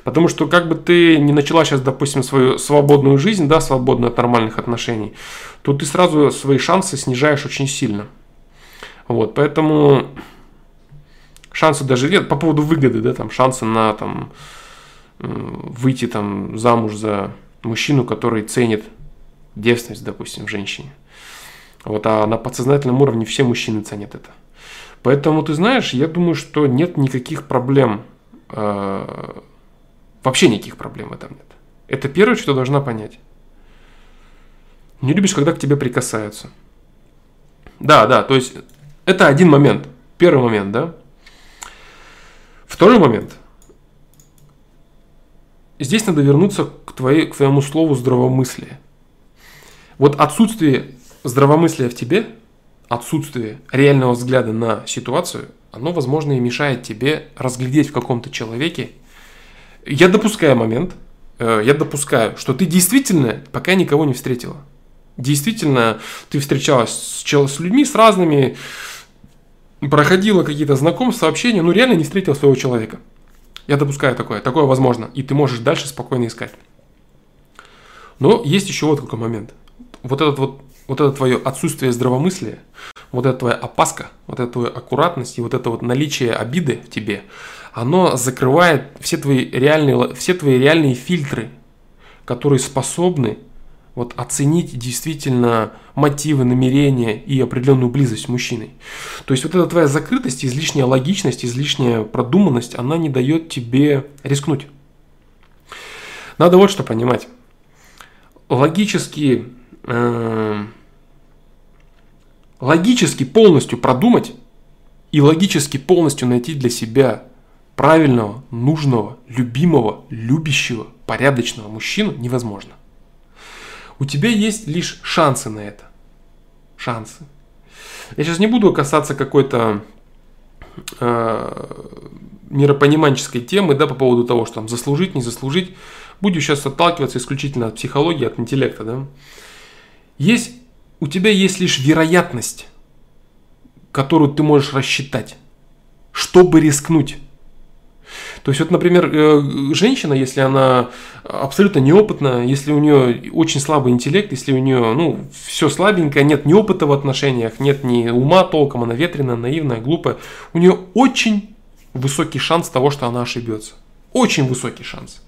Speaker 1: Потому что как бы ты не начала сейчас, допустим, свою свободную жизнь, да, свободную от нормальных отношений, то ты сразу свои шансы снижаешь очень сильно. Вот, поэтому шансы даже нет по поводу выгоды, да, там шансы на там выйти там замуж за мужчину, который ценит девственность, допустим, в женщине. Вот, а на подсознательном уровне все мужчины ценят это. Поэтому, ты знаешь, я думаю, что нет никаких проблем э, Вообще никаких проблем в этом нет. Это первое, что должна понять. Не любишь, когда к тебе прикасаются. Да, да, то есть это один момент. Первый момент, да. Второй момент. Здесь надо вернуться к, твоей, к твоему слову здравомыслие. Вот отсутствие здравомыслия в тебе, отсутствие реального взгляда на ситуацию, оно, возможно, и мешает тебе разглядеть в каком-то человеке я допускаю момент, э, я допускаю, что ты действительно пока никого не встретила. Действительно, ты встречалась с, людьми, с разными, проходила какие-то знакомства, общения, но реально не встретила своего человека. Я допускаю такое, такое возможно, и ты можешь дальше спокойно искать. Но есть еще вот какой момент. Вот этот вот, вот это твое отсутствие здравомыслия, вот эта твоя опаска, вот эта твоя аккуратность и вот это вот наличие обиды в тебе – оно закрывает все твои реальные, все твои реальные фильтры, которые способны вот, оценить действительно мотивы, намерения и определенную близость с мужчиной. То есть вот эта твоя закрытость, излишняя логичность, излишняя продуманность, она не дает тебе рискнуть. Надо вот что понимать. Логически, э, логически полностью продумать и логически полностью найти для себя правильного, нужного, любимого, любящего, порядочного мужчину невозможно. У тебя есть лишь шансы на это. Шансы. Я сейчас не буду касаться какой-то э, миропониманческой темы, да, по поводу того, что там заслужить, не заслужить. Буду сейчас отталкиваться исключительно от психологии, от интеллекта, да. Есть, у тебя есть лишь вероятность, которую ты можешь рассчитать, чтобы рискнуть. То есть вот, например, э, женщина, если она абсолютно неопытна, если у нее очень слабый интеллект, если у нее, ну, все слабенькое, нет ни опыта в отношениях, нет ни ума толком, она ветреная, наивная, глупая, у нее очень высокий шанс того, что она ошибется. Очень высокий шанс.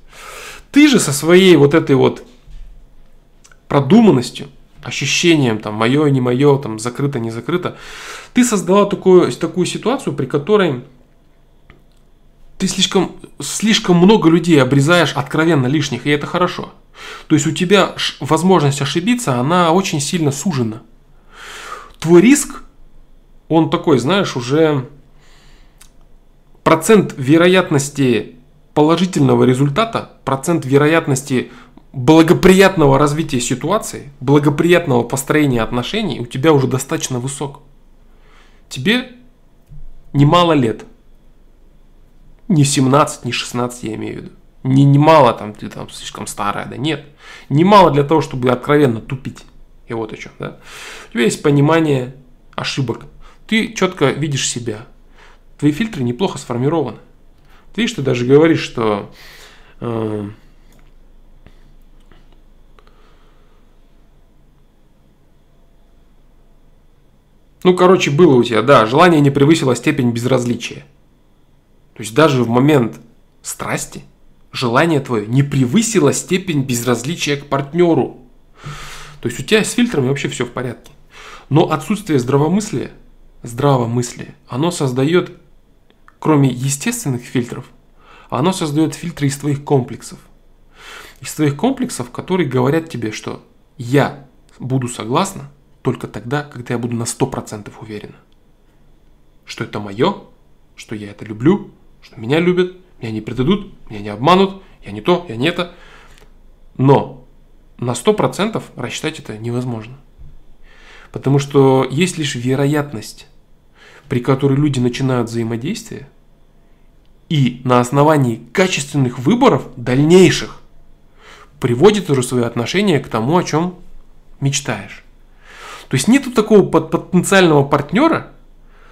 Speaker 1: Ты же со своей вот этой вот продуманностью, ощущением, там, мое, не мое, там, закрыто, не закрыто, ты создала такую, такую ситуацию, при которой ты слишком, слишком много людей обрезаешь откровенно лишних, и это хорошо. То есть у тебя возможность ошибиться, она очень сильно сужена. Твой риск, он такой, знаешь, уже процент вероятности положительного результата, процент вероятности благоприятного развития ситуации, благоприятного построения отношений у тебя уже достаточно высок. Тебе немало лет – не 17, не 16 я имею в виду. Не, не мало там, ты там слишком старая, да нет. Не мало для того, чтобы откровенно тупить. И вот о чем, да. У тебя есть понимание ошибок. Ты четко видишь себя. Твои фильтры неплохо сформированы. Ты видишь, ты даже говоришь, что э, Ну, короче, было у тебя, да, желание не превысило степень безразличия. То есть даже в момент страсти желание твое не превысило степень безразличия к партнеру. То есть у тебя с фильтрами вообще все в порядке. Но отсутствие здравомыслия, здравомыслия, оно создает, кроме естественных фильтров, оно создает фильтры из твоих комплексов. Из твоих комплексов, которые говорят тебе, что я буду согласна только тогда, когда я буду на 100% уверена, что это мое, что я это люблю, что меня любят, меня не предадут, меня не обманут, я не то, я не это. Но на 100% рассчитать это невозможно. Потому что есть лишь вероятность, при которой люди начинают взаимодействие, и на основании качественных выборов, дальнейших, приводит уже свои отношения к тому, о чем мечтаешь. То есть нету такого потенциального партнера,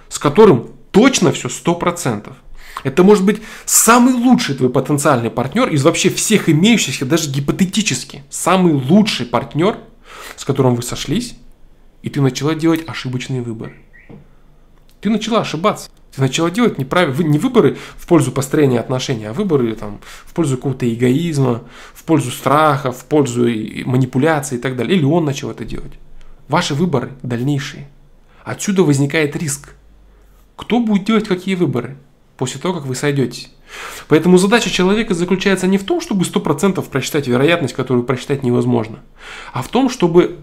Speaker 1: с которым точно все 100%. Это может быть самый лучший твой потенциальный партнер из вообще всех имеющихся, даже гипотетически. Самый лучший партнер, с которым вы сошлись, и ты начала делать ошибочные выборы. Ты начала ошибаться. Ты начала делать неправильно, не выборы в пользу построения отношений, а выборы там, в пользу какого-то эгоизма, в пользу страха, в пользу манипуляции и так далее. Или он начал это делать. Ваши выборы дальнейшие. Отсюда возникает риск. Кто будет делать какие выборы после того, как вы сойдетесь? Поэтому задача человека заключается не в том, чтобы 100% просчитать вероятность, которую просчитать невозможно, а в том, чтобы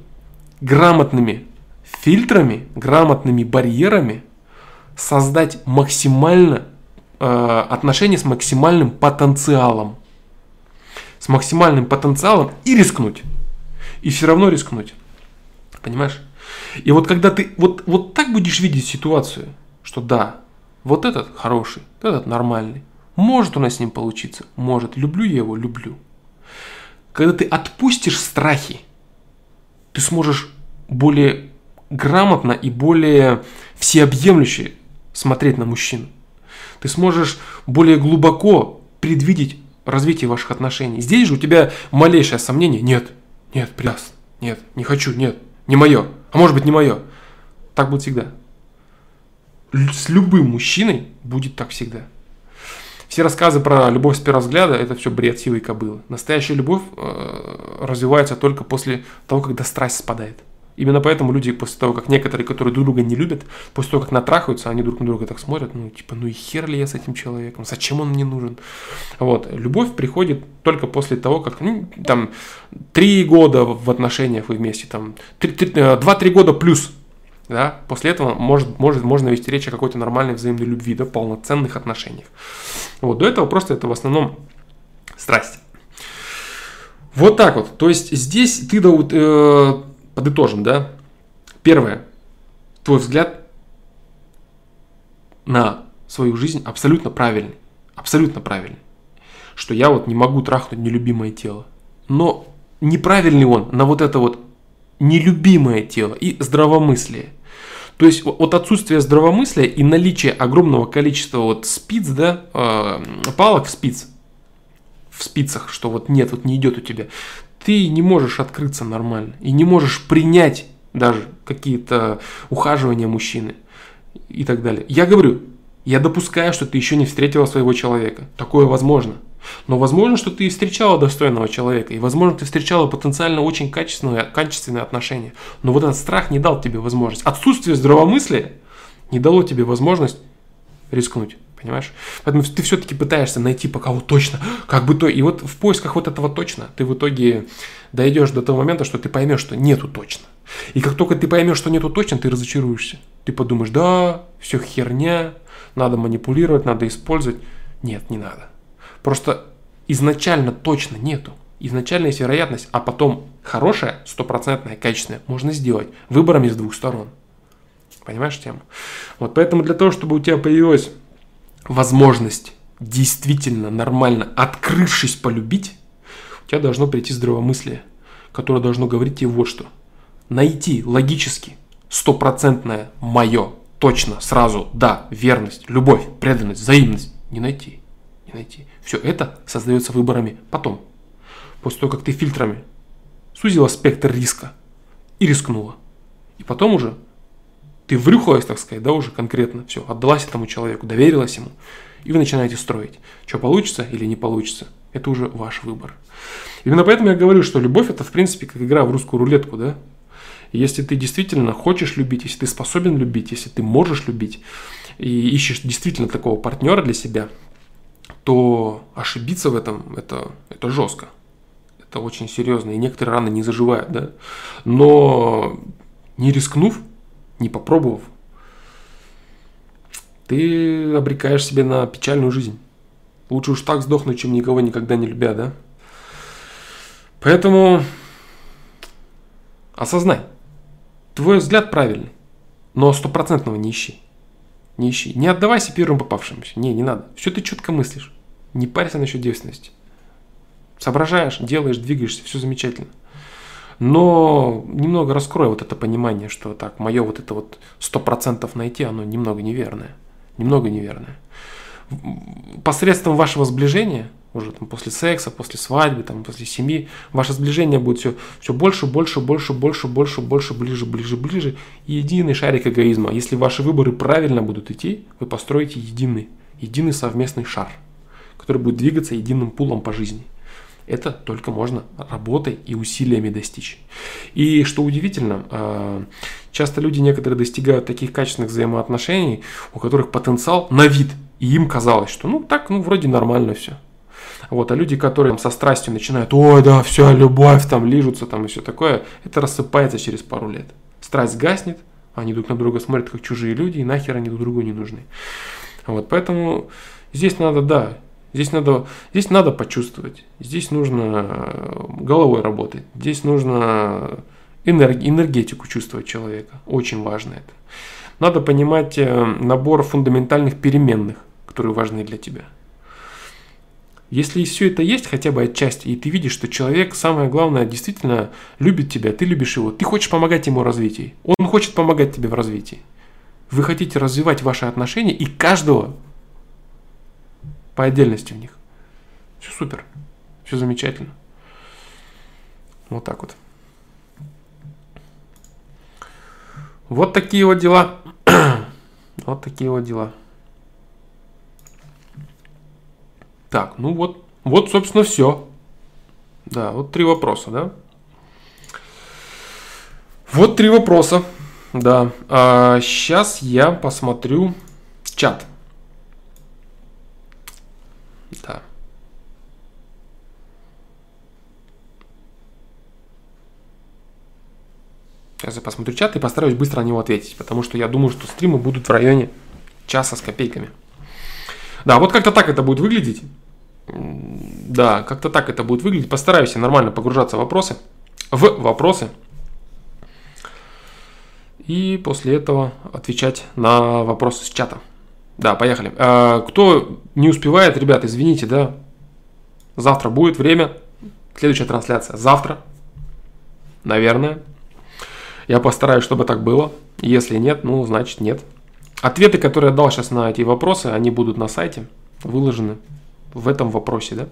Speaker 1: грамотными фильтрами, грамотными барьерами создать максимально э, отношения с максимальным потенциалом. С максимальным потенциалом и рискнуть. И все равно рискнуть. Понимаешь? И вот когда ты вот, вот так будешь видеть ситуацию, что да, вот этот хороший, этот нормальный. Может у нас с ним получиться? Может. Люблю я его? Люблю. Когда ты отпустишь страхи, ты сможешь более грамотно и более всеобъемлюще смотреть на мужчин. Ты сможешь более глубоко предвидеть развитие ваших отношений. Здесь же у тебя малейшее сомнение. Нет, нет, прекрасно. Нет, не хочу, нет, не мое. А может быть не мое. Так будет всегда. С любым мужчиной будет так всегда. Все рассказы про любовь с первого взгляда – это все бред силы кобылы. Настоящая любовь э, развивается только после того, когда страсть спадает. Именно поэтому люди после того, как некоторые, которые друг друга не любят, после того, как натрахаются, они друг на друга так смотрят, ну, типа, ну и хер ли я с этим человеком, зачем он мне нужен? Вот, любовь приходит только после того, как, ну, там, три года в отношениях вы вместе, там, э, два-три года плюс, да, после этого может, может, можно вести речь о какой-то нормальной взаимной любви, да, полноценных отношениях. Вот, до этого просто это в основном страсть. Вот так вот. То есть здесь ты э, подытожим, да? Первое. Твой взгляд на свою жизнь абсолютно правильный. Абсолютно правильный. Что я вот не могу трахнуть нелюбимое тело. Но неправильный он на вот это вот нелюбимое тело и здравомыслие. То есть от отсутствия здравомыслия и наличия огромного количества вот спиц, да, э, палок спиц в спицах, что вот нет, вот не идет у тебя, ты не можешь открыться нормально и не можешь принять даже какие-то ухаживания мужчины и так далее. Я говорю, я допускаю, что ты еще не встретила своего человека. Такое возможно. Но возможно, что ты и встречала достойного человека, и возможно, ты встречала потенциально очень качественные, качественные отношения. Но вот этот страх не дал тебе возможность. Отсутствие здравомыслия не дало тебе возможность рискнуть. Понимаешь? Поэтому ты все-таки пытаешься найти пока вот точно, как бы то. И вот в поисках вот этого точно ты в итоге дойдешь до того момента, что ты поймешь, что нету точно. И как только ты поймешь, что нету точно, ты разочаруешься. Ты подумаешь, да, все херня, надо манипулировать, надо использовать. Нет, не надо. Просто изначально точно нету. Изначально есть вероятность, а потом хорошая, стопроцентная, качественная можно сделать выборами с двух сторон. Понимаешь тему? Вот поэтому для того, чтобы у тебя появилась возможность действительно нормально, открывшись полюбить, у тебя должно прийти здравомыслие, которое должно говорить тебе вот что. Найти логически стопроцентное мое, точно, сразу, да, верность, любовь, преданность, взаимность. Не найти, не найти. Все это создается выборами потом. После того, как ты фильтрами сузила спектр риска и рискнула. И потом уже ты врюхалась, так сказать, да, уже конкретно, все, отдалась этому человеку, доверилась ему, и вы начинаете строить. Что получится или не получится, это уже ваш выбор. Именно поэтому я говорю, что любовь это, в принципе, как игра в русскую рулетку, да. Если ты действительно хочешь любить, если ты способен любить, если ты можешь любить, и ищешь действительно такого партнера для себя, то ошибиться в этом это, это жестко. Это очень серьезно. И некоторые раны не заживают, да. Но не рискнув, не попробовав, ты обрекаешь себе на печальную жизнь. Лучше уж так сдохнуть, чем никого никогда не любя, да? Поэтому Осознай. Твой взгляд правильный, но стопроцентного не ищи. Не ищи. Не отдавайся первым попавшимся. Не, не надо. Все ты четко мыслишь. Не парься насчет девственности. Соображаешь, делаешь, двигаешься, все замечательно. Но немного раскрой вот это понимание, что так, мое вот это вот сто процентов найти, оно немного неверное. Немного неверное. Посредством вашего сближения, уже там после секса, после свадьбы, там, после семьи, ваше сближение будет все, все больше, больше, больше, больше, больше, больше, ближе, ближе, ближе. И единый шарик эгоизма. Если ваши выборы правильно будут идти, вы построите единый, единый совместный шар, который будет двигаться единым пулом по жизни. Это только можно работой и усилиями достичь. И что удивительно, а, часто люди некоторые достигают таких качественных взаимоотношений, у которых потенциал на вид, и им казалось, что ну так, ну вроде нормально все. Вот, а люди, которые там, со страстью начинают, ой, да, все, любовь, там, лижутся, там, и все такое, это рассыпается через пару лет. Страсть гаснет, они друг на друга смотрят, как чужие люди, и нахер они друг другу не нужны. Вот, поэтому здесь надо, да, Здесь надо, здесь надо почувствовать, здесь нужно э, головой работать, здесь нужно энергетику чувствовать человека. Очень важно это. Надо понимать э, набор фундаментальных переменных, которые важны для тебя. Если все это есть хотя бы отчасти, и ты видишь, что человек, самое главное, действительно любит тебя, ты любишь его, ты хочешь помогать ему в развитии, он хочет помогать тебе в развитии. Вы хотите развивать ваши отношения, и каждого по отдельности в них. Все супер, все замечательно. Вот так вот. Вот такие вот дела. вот такие вот дела. Так, ну вот, вот, собственно, все. Да, вот три вопроса, да? Вот три вопроса, да. А сейчас я посмотрю чат. Да. Сейчас я посмотрю чат и постараюсь быстро на него ответить, потому что я думаю, что стримы будут в районе часа с копейками. Да, вот как-то так это будет выглядеть. Да, как-то так это будет выглядеть. Постараюсь нормально погружаться в вопросы. В вопросы. И после этого отвечать на вопросы с чата. Да, поехали. А, кто не успевает, ребят, извините, да. Завтра будет время. Следующая трансляция завтра. Наверное. Я постараюсь, чтобы так было. Если нет, ну, значит нет. Ответы, которые я дал сейчас на эти вопросы, они будут на сайте выложены в этом вопросе, да.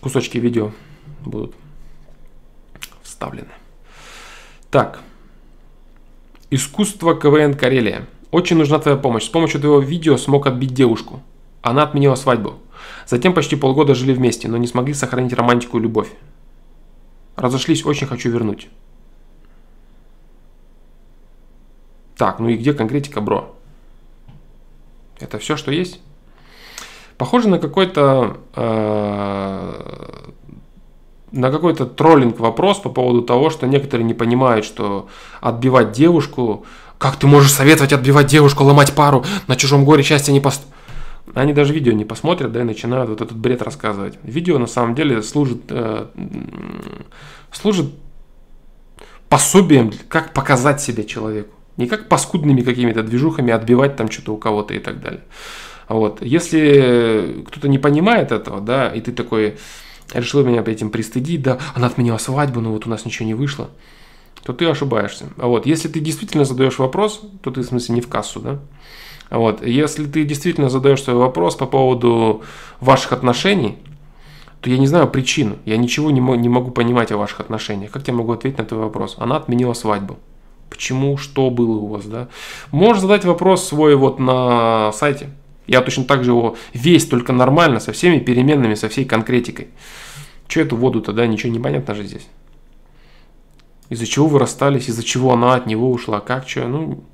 Speaker 1: Кусочки видео будут вставлены. Так. Искусство КВН Карелия. Очень нужна твоя помощь. С помощью твоего видео смог отбить девушку. Она отменила свадьбу. Затем почти полгода жили вместе, но не смогли сохранить романтику и любовь. Разошлись, очень хочу вернуть. Так, ну и где конкретика, бро? Это все, что есть? Похоже на какой-то э, на какой-то троллинг вопрос по поводу того, что некоторые не понимают, что отбивать девушку как ты можешь советовать отбивать девушку, ломать пару, на чужом горе счастья не пост... Они даже видео не посмотрят, да, и начинают вот этот бред рассказывать. Видео на самом деле служит, э, служит пособием, как показать себя человеку. Не как паскудными какими-то движухами отбивать там что-то у кого-то и так далее. Вот. Если кто-то не понимает этого, да, и ты такой решил меня этим пристыдить, да, она отменила свадьбу, но вот у нас ничего не вышло то ты ошибаешься. А вот, если ты действительно задаешь вопрос, то ты, в смысле, не в кассу, да? А вот, если ты действительно задаешь свой вопрос по поводу ваших отношений, то я не знаю причину. Я ничего не, не могу понимать о ваших отношениях. Как я могу ответить на твой вопрос? Она отменила свадьбу. Почему? Что было у вас, да? Можешь задать вопрос свой вот на сайте. Я точно так же его весь, только нормально, со всеми переменными, со всей конкретикой. Че эту воду-то, да, ничего не понятно же здесь из-за чего вы расстались, из-за чего она от него ушла, как что, ну,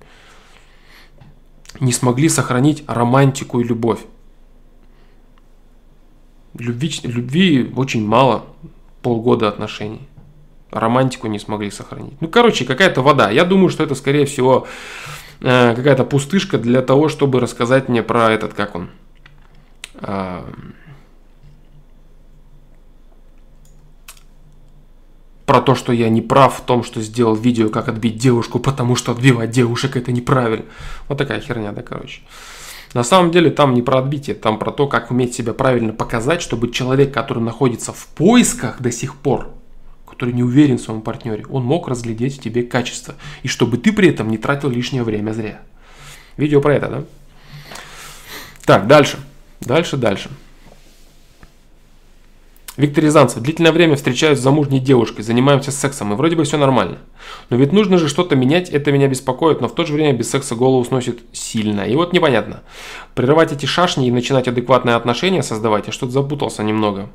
Speaker 1: не смогли сохранить романтику и любовь. Любви, любви очень мало, полгода отношений. Романтику не смогли сохранить. Ну, короче, какая-то вода. Я думаю, что это, скорее всего, э, какая-то пустышка для того, чтобы рассказать мне про этот, как он, э, про то, что я не прав в том, что сделал видео, как отбить девушку, потому что отбивать девушек это неправильно. Вот такая херня, да, короче. На самом деле там не про отбитие, там про то, как уметь себя правильно показать, чтобы человек, который находится в поисках до сих пор, который не уверен в своем партнере, он мог разглядеть в тебе качество. И чтобы ты при этом не тратил лишнее время зря. Видео про это, да? Так, дальше. Дальше, дальше. Виктор Рязанцев. Длительное время встречаюсь с замужней девушкой, занимаемся сексом, и вроде бы все нормально. Но ведь нужно же что-то менять, это меня беспокоит, но в то же время без секса голову сносит сильно. И вот непонятно. Прерывать эти шашни и начинать адекватные отношения создавать, я что-то запутался немного.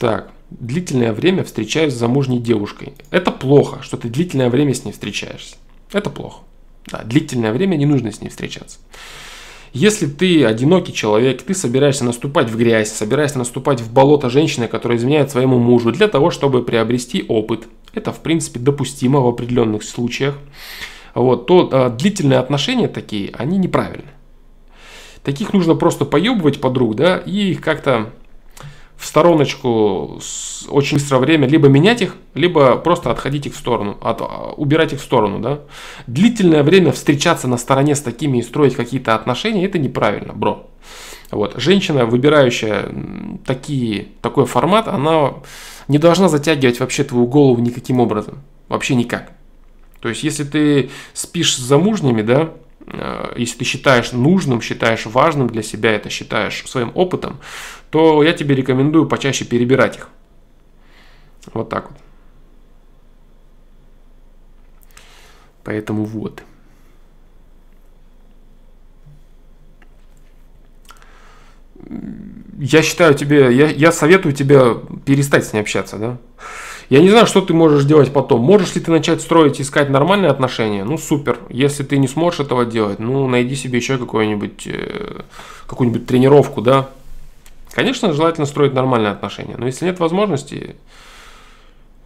Speaker 1: Так, длительное время встречаюсь с замужней девушкой. Это плохо, что ты длительное время с ней встречаешься. Это плохо. Да, длительное время не нужно с ней встречаться. Если ты одинокий человек, ты собираешься наступать в грязь, собираешься наступать в болото женщины, которая изменяет своему мужу для того, чтобы приобрести опыт, это в принципе допустимо в определенных случаях, вот, то э, длительные отношения такие, они неправильны. Таких нужно просто поебывать подруг, да, и их как-то в стороночку очень быстрое время либо менять их, либо просто отходить их в сторону, от, а, убирать их в сторону. Да? Длительное время встречаться на стороне с такими и строить какие-то отношения, это неправильно, бро. Вот. Женщина, выбирающая такие, такой формат, она не должна затягивать вообще твою голову никаким образом. Вообще никак. То есть, если ты спишь с замужними, да, если ты считаешь нужным, считаешь важным для себя, это считаешь своим опытом, то я тебе рекомендую почаще перебирать их. Вот так вот. Поэтому вот. Я считаю тебе, я, я советую тебе перестать с ней общаться, да. Я не знаю, что ты можешь делать потом. Можешь ли ты начать строить, искать нормальные отношения? Ну, супер. Если ты не сможешь этого делать, ну, найди себе еще какую-нибудь э, какую-нибудь тренировку, да. Конечно, желательно строить нормальные отношения. Но если нет возможности,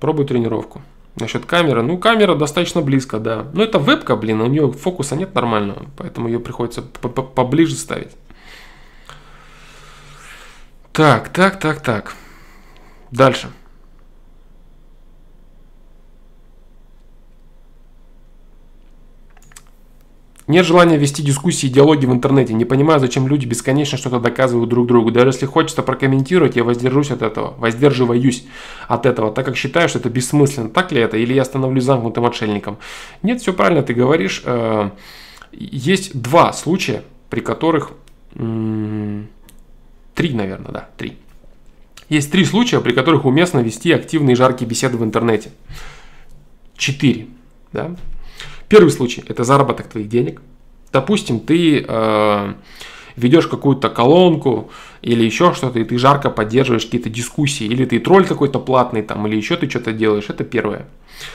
Speaker 1: пробуй тренировку. Насчет камеры. Ну, камера достаточно близко, да. Но это вебка, блин, у нее фокуса нет нормального. Поэтому ее приходится поближе ставить. Так, так, так, так. Дальше. Нет желания вести дискуссии и диалоги в интернете. Не понимаю, зачем люди бесконечно что-то доказывают друг другу. Даже если хочется прокомментировать, я воздержусь от этого. Воздерживаюсь от этого, так как считаю, что это бессмысленно. Так ли это? Или я становлюсь замкнутым отшельником? Нет, все правильно ты говоришь. Э, есть два случая, при которых... Три, наверное, да, три. Есть три случая, при которых уместно вести активные жаркие беседы в интернете. Четыре. Да? Первый случай – это заработок твоих денег. Допустим, ты э, ведешь какую-то колонку или еще что-то, и ты жарко поддерживаешь какие-то дискуссии, или ты тролль какой-то платный там, или еще ты что-то делаешь. Это первое.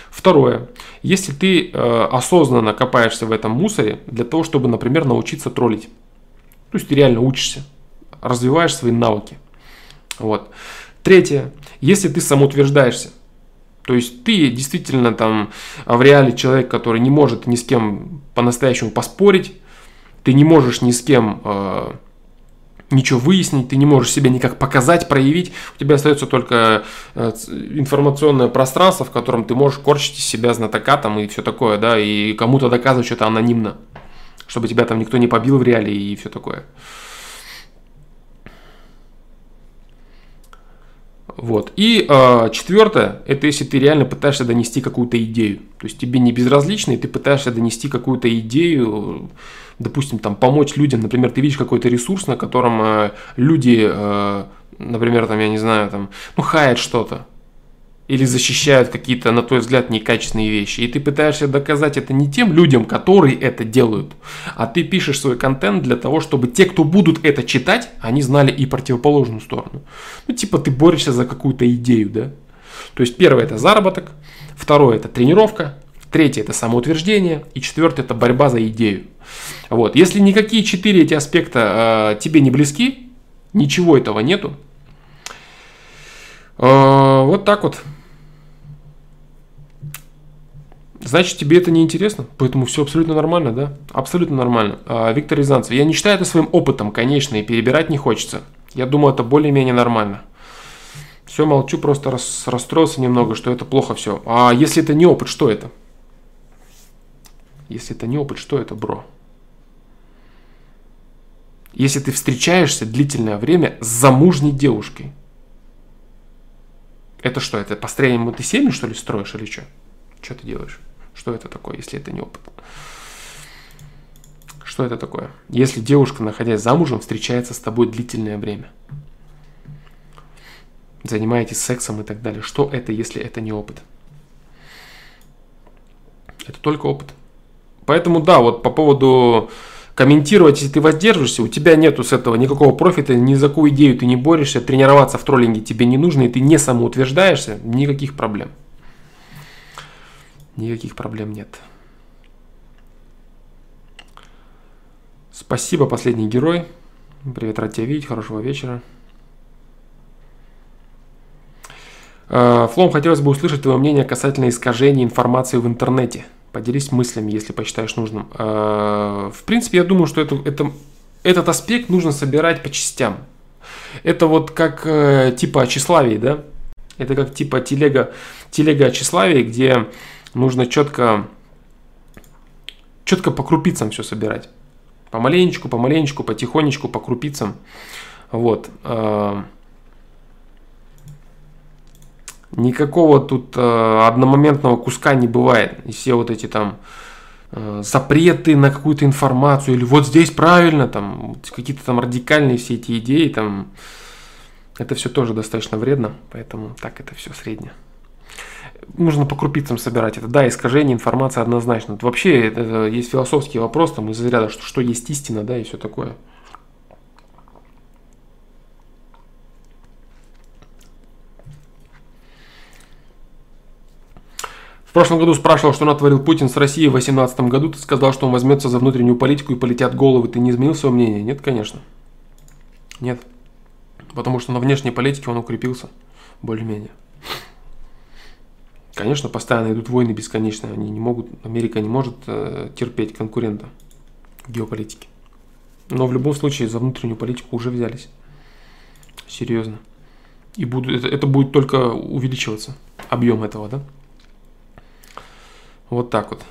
Speaker 1: Второе. Если ты э, осознанно копаешься в этом мусоре для того, чтобы, например, научиться троллить. То есть ты реально учишься, развиваешь свои навыки. Вот. Третье. Если ты самоутверждаешься, то есть ты действительно там в реале человек, который не может ни с кем по-настоящему поспорить, ты не можешь ни с кем э, ничего выяснить, ты не можешь себя никак показать, проявить. У тебя остается только э, информационное пространство, в котором ты можешь корчить из себя знатока там и все такое, да, и кому-то доказывать что-то анонимно, чтобы тебя там никто не побил в реале и все такое. Вот. И э, четвертое, это если ты реально пытаешься донести какую-то идею. То есть тебе не безразлично, и ты пытаешься донести какую-то идею, допустим, там помочь людям. Например, ты видишь какой-то ресурс, на котором э, люди, э, например, там, я не знаю, там, ну, хаят что-то или защищают какие-то, на твой взгляд, некачественные вещи. И ты пытаешься доказать это не тем людям, которые это делают, а ты пишешь свой контент для того, чтобы те, кто будут это читать, они знали и противоположную сторону. Ну, типа ты борешься за какую-то идею, да? То есть первое это заработок, второе это тренировка, третье это самоутверждение и четвертое это борьба за идею. Вот. Если никакие четыре эти аспекта э, тебе не близки, ничего этого нету, э, вот так вот. Значит, тебе это не интересно, поэтому все абсолютно нормально, да? Абсолютно нормально. А, Виктор Рязанцев, я не считаю это своим опытом, конечно, и перебирать не хочется. Я думаю, это более-менее нормально. Все молчу, просто рас, расстроился немного, что это плохо все. А если это не опыт, что это? Если это не опыт, что это, бро? Если ты встречаешься длительное время с замужней девушкой, это что, это построение ты семьи, что ли, строишь или что? Что ты делаешь? Что это такое, если это не опыт? Что это такое? Если девушка, находясь замужем, встречается с тобой длительное время, занимаетесь сексом и так далее, что это, если это не опыт? Это только опыт. Поэтому да, вот по поводу комментировать, если ты воздержишься, у тебя нету с этого никакого профита, ни за какую идею ты не борешься, тренироваться в троллинге тебе не нужно, и ты не самоутверждаешься, никаких проблем. Никаких проблем нет. Спасибо, последний герой. Привет, рад тебя видеть, хорошего вечера. Э, Флом, хотелось бы услышать твое мнение касательно искажения информации в интернете. Поделись мыслями, если посчитаешь нужным. Э, в принципе, я думаю, что это, это, этот аспект нужно собирать по частям. Это вот как э, типа о тщеславии, да? Это как типа телега, телега о где нужно четко, четко по крупицам все собирать. Помаленечку, помаленечку, потихонечку, по крупицам. Вот. Э, никакого тут э, одномоментного куска не бывает. И все вот эти там э, запреты на какую-то информацию, или вот здесь правильно, там какие-то там радикальные все эти идеи, там это все тоже достаточно вредно, поэтому так это все среднее нужно по крупицам собирать это. Да, искажение информации однозначно. Это вообще это есть философский вопрос там из ряда, что, что есть истина, да, и все такое. В прошлом году спрашивал, что натворил Путин с Россией в 2018 году. Ты сказал, что он возьмется за внутреннюю политику и полетят головы. Ты не изменил свое мнение? Нет, конечно. Нет. Потому что на внешней политике он укрепился. Более-менее. Конечно, постоянно идут войны бесконечные. Они не могут, Америка не может э, терпеть конкурента в геополитике. Но в любом случае за внутреннюю политику уже взялись. Серьезно. И будут, это, это будет только увеличиваться. Объем этого, да? Вот так вот.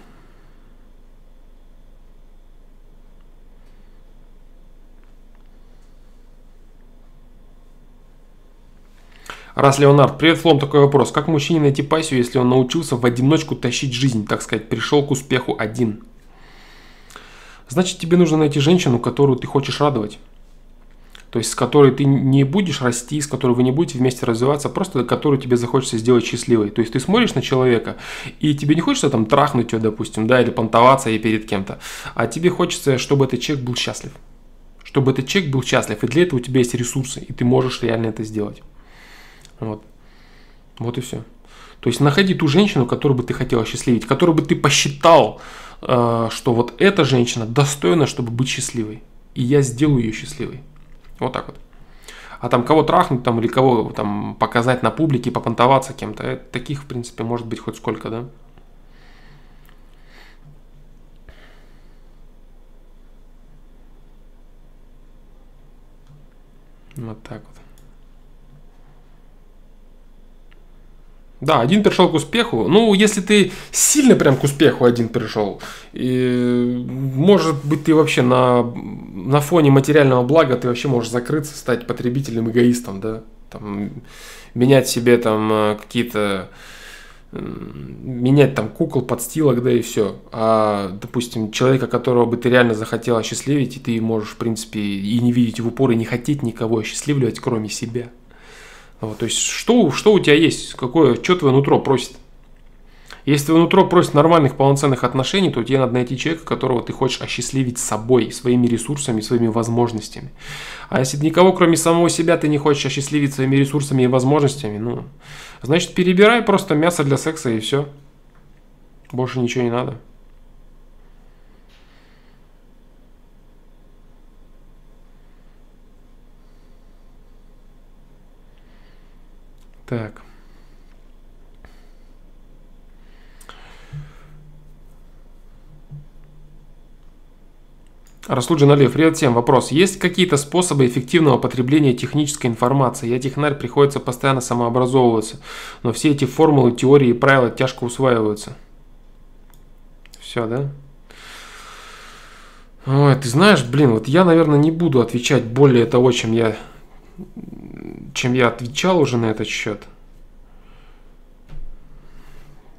Speaker 1: Раз Леонард, привет, Флом, такой вопрос. Как мужчине найти пассию, если он научился в одиночку тащить жизнь, так сказать, пришел к успеху один? Значит, тебе нужно найти женщину, которую ты хочешь радовать. То есть, с которой ты не будешь расти, с которой вы не будете вместе развиваться, просто которую тебе захочется сделать счастливой. То есть, ты смотришь на человека, и тебе не хочется там трахнуть ее, допустим, да, или понтоваться ей перед кем-то, а тебе хочется, чтобы этот человек был счастлив. Чтобы этот человек был счастлив, и для этого у тебя есть ресурсы, и ты можешь реально это сделать. Вот. Вот и все. То есть находи ту женщину, которую бы ты хотел осчастливить, которую бы ты посчитал, э, что вот эта женщина достойна, чтобы быть счастливой. И я сделаю ее счастливой. Вот так вот. А там кого трахнуть там или кого там показать на публике, попонтоваться кем-то, э, таких в принципе может быть хоть сколько, да? Вот так вот. Да, один пришел к успеху. Ну, если ты сильно прям к успеху один пришел, и, может быть, ты вообще на, на фоне материального блага ты вообще можешь закрыться, стать потребителем, эгоистом, да, там, менять себе там э, какие-то менять там кукол, подстилок, да и все. А, допустим, человека, которого бы ты реально захотел осчастливить, и ты можешь, в принципе, и не видеть в упор, и не хотеть никого осчастливливать, кроме себя. Вот, то есть, что, что у тебя есть, какое, что твое нутро просит? Если твое нутро просит нормальных, полноценных отношений, то тебе надо найти человека, которого ты хочешь осчастливить собой, своими ресурсами, своими возможностями. А если никого, кроме самого себя, ты не хочешь осчастливить своими ресурсами и возможностями, ну, значит, перебирай просто мясо для секса и все. Больше ничего не надо. Так. Расул Джаналиев, привет всем. Вопрос. Есть какие-то способы эффективного потребления технической информации? Я технарь, приходится постоянно самообразовываться, но все эти формулы, теории и правила тяжко усваиваются. Все, да? Ой, ты знаешь, блин, вот я, наверное, не буду отвечать более того, чем я, чем я отвечал уже на этот счет.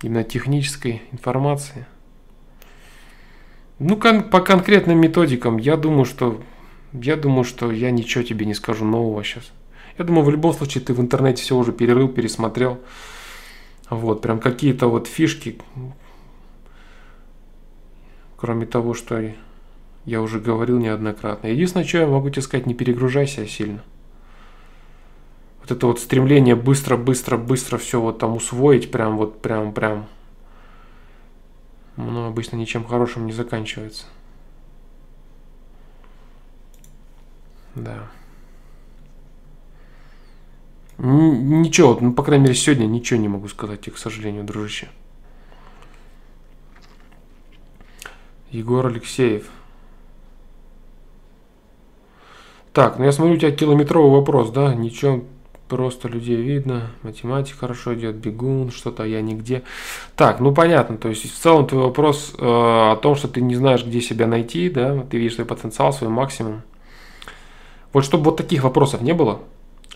Speaker 1: Именно технической информации. Ну, кон- по конкретным методикам, я думаю, что я думаю, что я ничего тебе не скажу нового сейчас. Я думаю, в любом случае ты в интернете все уже перерыл, пересмотрел. Вот, прям какие-то вот фишки, кроме того, что я уже говорил неоднократно. Единственное, что я могу тебе сказать, не перегружайся сильно. Вот это вот стремление быстро, быстро, быстро все вот там усвоить, прям вот, прям, прям оно обычно ничем хорошим не заканчивается. Да. Ничего, ну, по крайней мере, сегодня ничего не могу сказать к сожалению, дружище. Егор Алексеев. Так, ну я смотрю, у тебя километровый вопрос, да? Ничего Просто людей видно, математика хорошо идет, бегун, что-то я нигде. Так, ну понятно, то есть в целом твой вопрос э, о том, что ты не знаешь, где себя найти, да, ты видишь свой потенциал, свой максимум. Вот чтобы вот таких вопросов не было,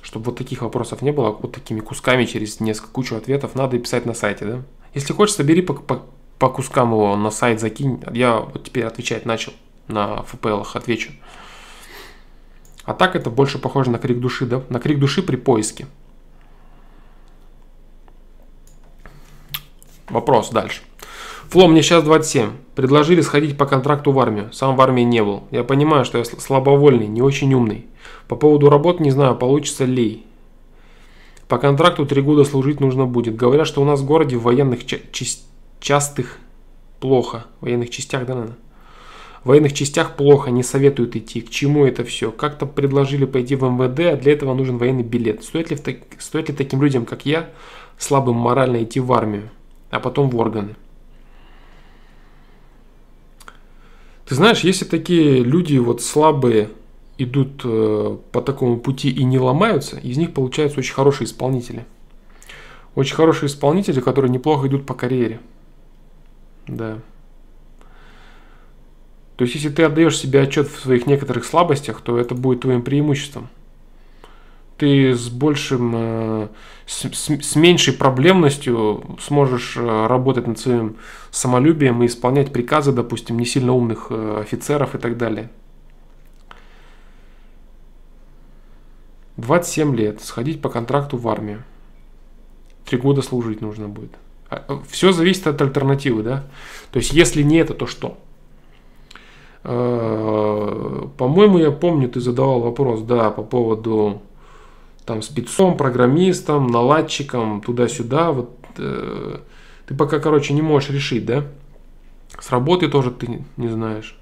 Speaker 1: чтобы вот таких вопросов не было, вот такими кусками через несколько кучу ответов, надо писать на сайте, да. Если хочешь, собери по, по, по кускам его на сайт закинь. Я вот теперь отвечать начал на FPL, отвечу. А так это больше похоже на крик души, да? На крик души при поиске. Вопрос дальше. Фло, мне сейчас 27. Предложили сходить по контракту в армию. Сам в армии не был. Я понимаю, что я слабовольный, не очень умный. По поводу работы не знаю, получится ли. По контракту три года служить нужно будет. Говорят, что у нас в городе в военных частых плохо. В военных частях, да, наверное? В военных частях плохо, не советуют идти. К чему это все? Как-то предложили пойти в МВД, а для этого нужен военный билет. Стоит ли, так, стоит ли таким людям, как я, слабым морально идти в армию, а потом в органы? Ты знаешь, если такие люди вот слабые идут э, по такому пути и не ломаются, из них получаются очень хорошие исполнители. Очень хорошие исполнители, которые неплохо идут по карьере. Да. То есть, если ты отдаешь себе отчет в своих некоторых слабостях, то это будет твоим преимуществом. Ты с большим, э, с, с меньшей проблемностью сможешь э, работать над своим самолюбием и исполнять приказы, допустим, не сильно умных э, офицеров и так далее. 27 лет, сходить по контракту в армию. Три года служить нужно будет. А, Все зависит от альтернативы, да? То есть, если не это, то что? Э, по-моему, я помню, ты задавал вопрос, да, по поводу там спецом, программистом, наладчиком, туда-сюда. Вот э, ты пока, короче, не можешь решить, да? С работы тоже ты не знаешь.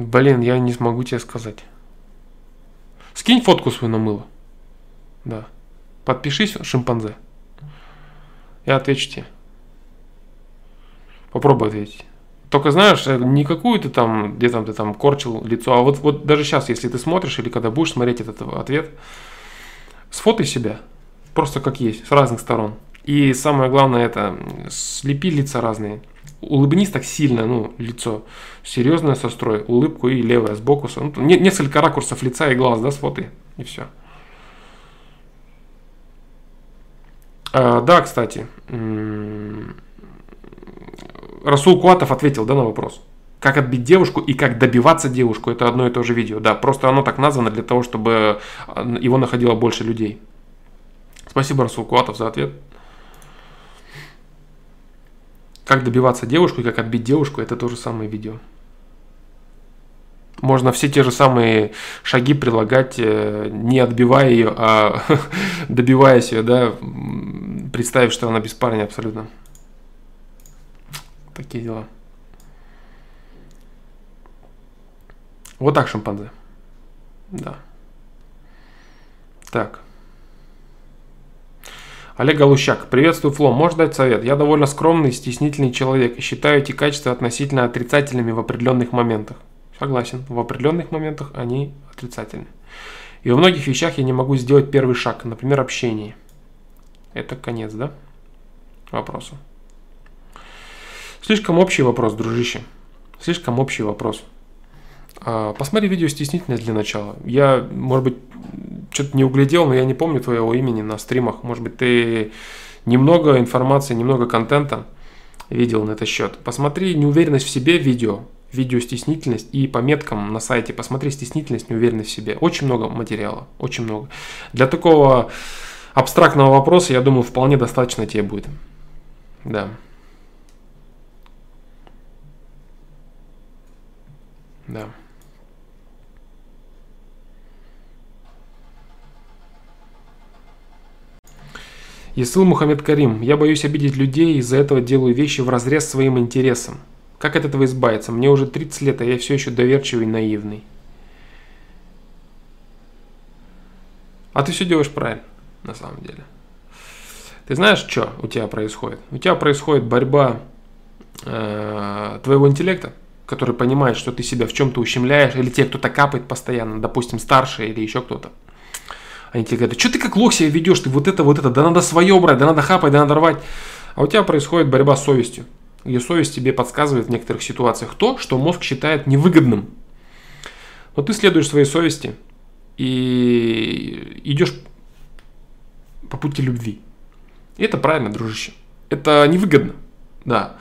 Speaker 1: Блин, я не смогу тебе сказать. Скинь фотку свою на мыло. Да. Подпишись, шимпанзе. Я отвечу тебе. Попробуй ответить. Только знаешь, э, не какую-то там, где там ты там корчил лицо, а вот, вот даже сейчас, если ты смотришь или когда будешь смотреть этот ответ, сфотай себя, просто как есть, с разных сторон. И самое главное это, слепи лица разные улыбнись так сильно, ну, лицо серьезное сострой, улыбку и левое сбоку. Ну, не, несколько ракурсов лица и глаз, да, сфотай, и все. А, да, кстати, Расул Куатов ответил, да, на вопрос. Как отбить девушку и как добиваться девушку, это одно и то же видео. Да, просто оно так названо для того, чтобы его находило больше людей. Спасибо, Расул Куатов, за ответ. Как добиваться девушку и как отбить девушку, это то же самое видео. Можно все те же самые шаги прилагать, э, не отбивая ее, а добиваясь ее, да, представив, что она без парня абсолютно. Такие дела. Вот так, шимпанзе. Да. Так. Олег Галущак. Приветствую, Фло. Можешь дать совет? Я довольно скромный, стеснительный человек и считаю эти качества относительно отрицательными в определенных моментах. Согласен. В определенных моментах они отрицательны. И во многих вещах я не могу сделать первый шаг, например, общение. Это конец, да? Вопросу. Слишком общий вопрос, дружище. Слишком общий вопрос. А, посмотри видео «Стеснительность» для начала. Я, может быть, что-то не углядел, но я не помню твоего имени на стримах. Может быть, ты немного информации, немного контента видел на этот счет. Посмотри неуверенность в себе видео, видео стеснительность и по меткам на сайте посмотри стеснительность, неуверенность в себе. Очень много материала, очень много. Для такого абстрактного вопроса, я думаю, вполне достаточно тебе будет. Да. Да. Исыл Мухаммед Карим. Я боюсь обидеть людей, из-за этого делаю вещи в разрез своим интересам. Как от этого избавиться? Мне уже 30 лет, а я все еще доверчивый и наивный. А ты все делаешь правильно, на самом деле. Ты знаешь, что у тебя происходит? У тебя происходит борьба э, твоего интеллекта, который понимает, что ты себя в чем-то ущемляешь, или те, кто-то капает постоянно, допустим, старшие или еще кто-то. Они тебе говорят, что ты как лох себя ведешь, ты вот это, вот это, да надо свое брать, да надо хапать, да надо рвать. А у тебя происходит борьба с совестью, где совесть тебе подсказывает в некоторых ситуациях то, что мозг считает невыгодным. Но ты следуешь своей совести и идешь по пути любви. И это правильно, дружище. Это невыгодно, да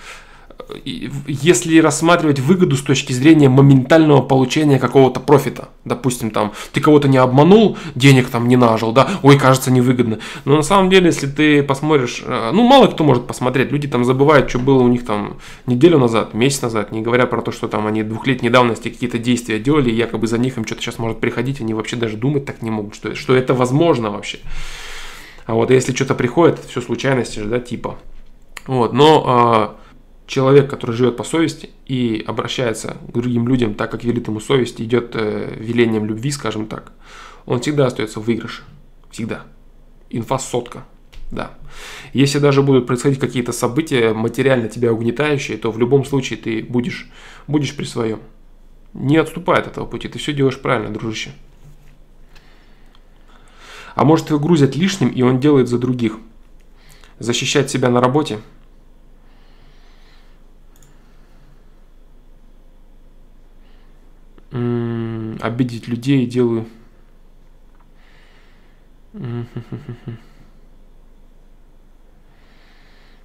Speaker 1: если рассматривать выгоду с точки зрения моментального получения какого-то профита, допустим, там, ты кого-то не обманул, денег там не нажил, да, ой, кажется, невыгодно. Но на самом деле, если ты посмотришь, э, ну, мало кто может посмотреть, люди там забывают, что было у них там неделю назад, месяц назад, не говоря про то, что там они двухлетней давности какие-то действия делали, и якобы за них им что-то сейчас может приходить, они вообще даже думать так не могут, что, что это возможно вообще. А вот если что-то приходит, все случайности же, да, типа. Вот, но а, человек, который живет по совести и обращается к другим людям так, как велит ему совесть, идет э, велением любви, скажем так, он всегда остается в выигрыше. Всегда. Инфа сотка. Да. Если даже будут происходить какие-то события материально тебя угнетающие, то в любом случае ты будешь, будешь при своем. Не отступай от этого пути, ты все делаешь правильно, дружище. А может его грузят лишним, и он делает за других. Защищать себя на работе – обидеть людей делаю. Ну,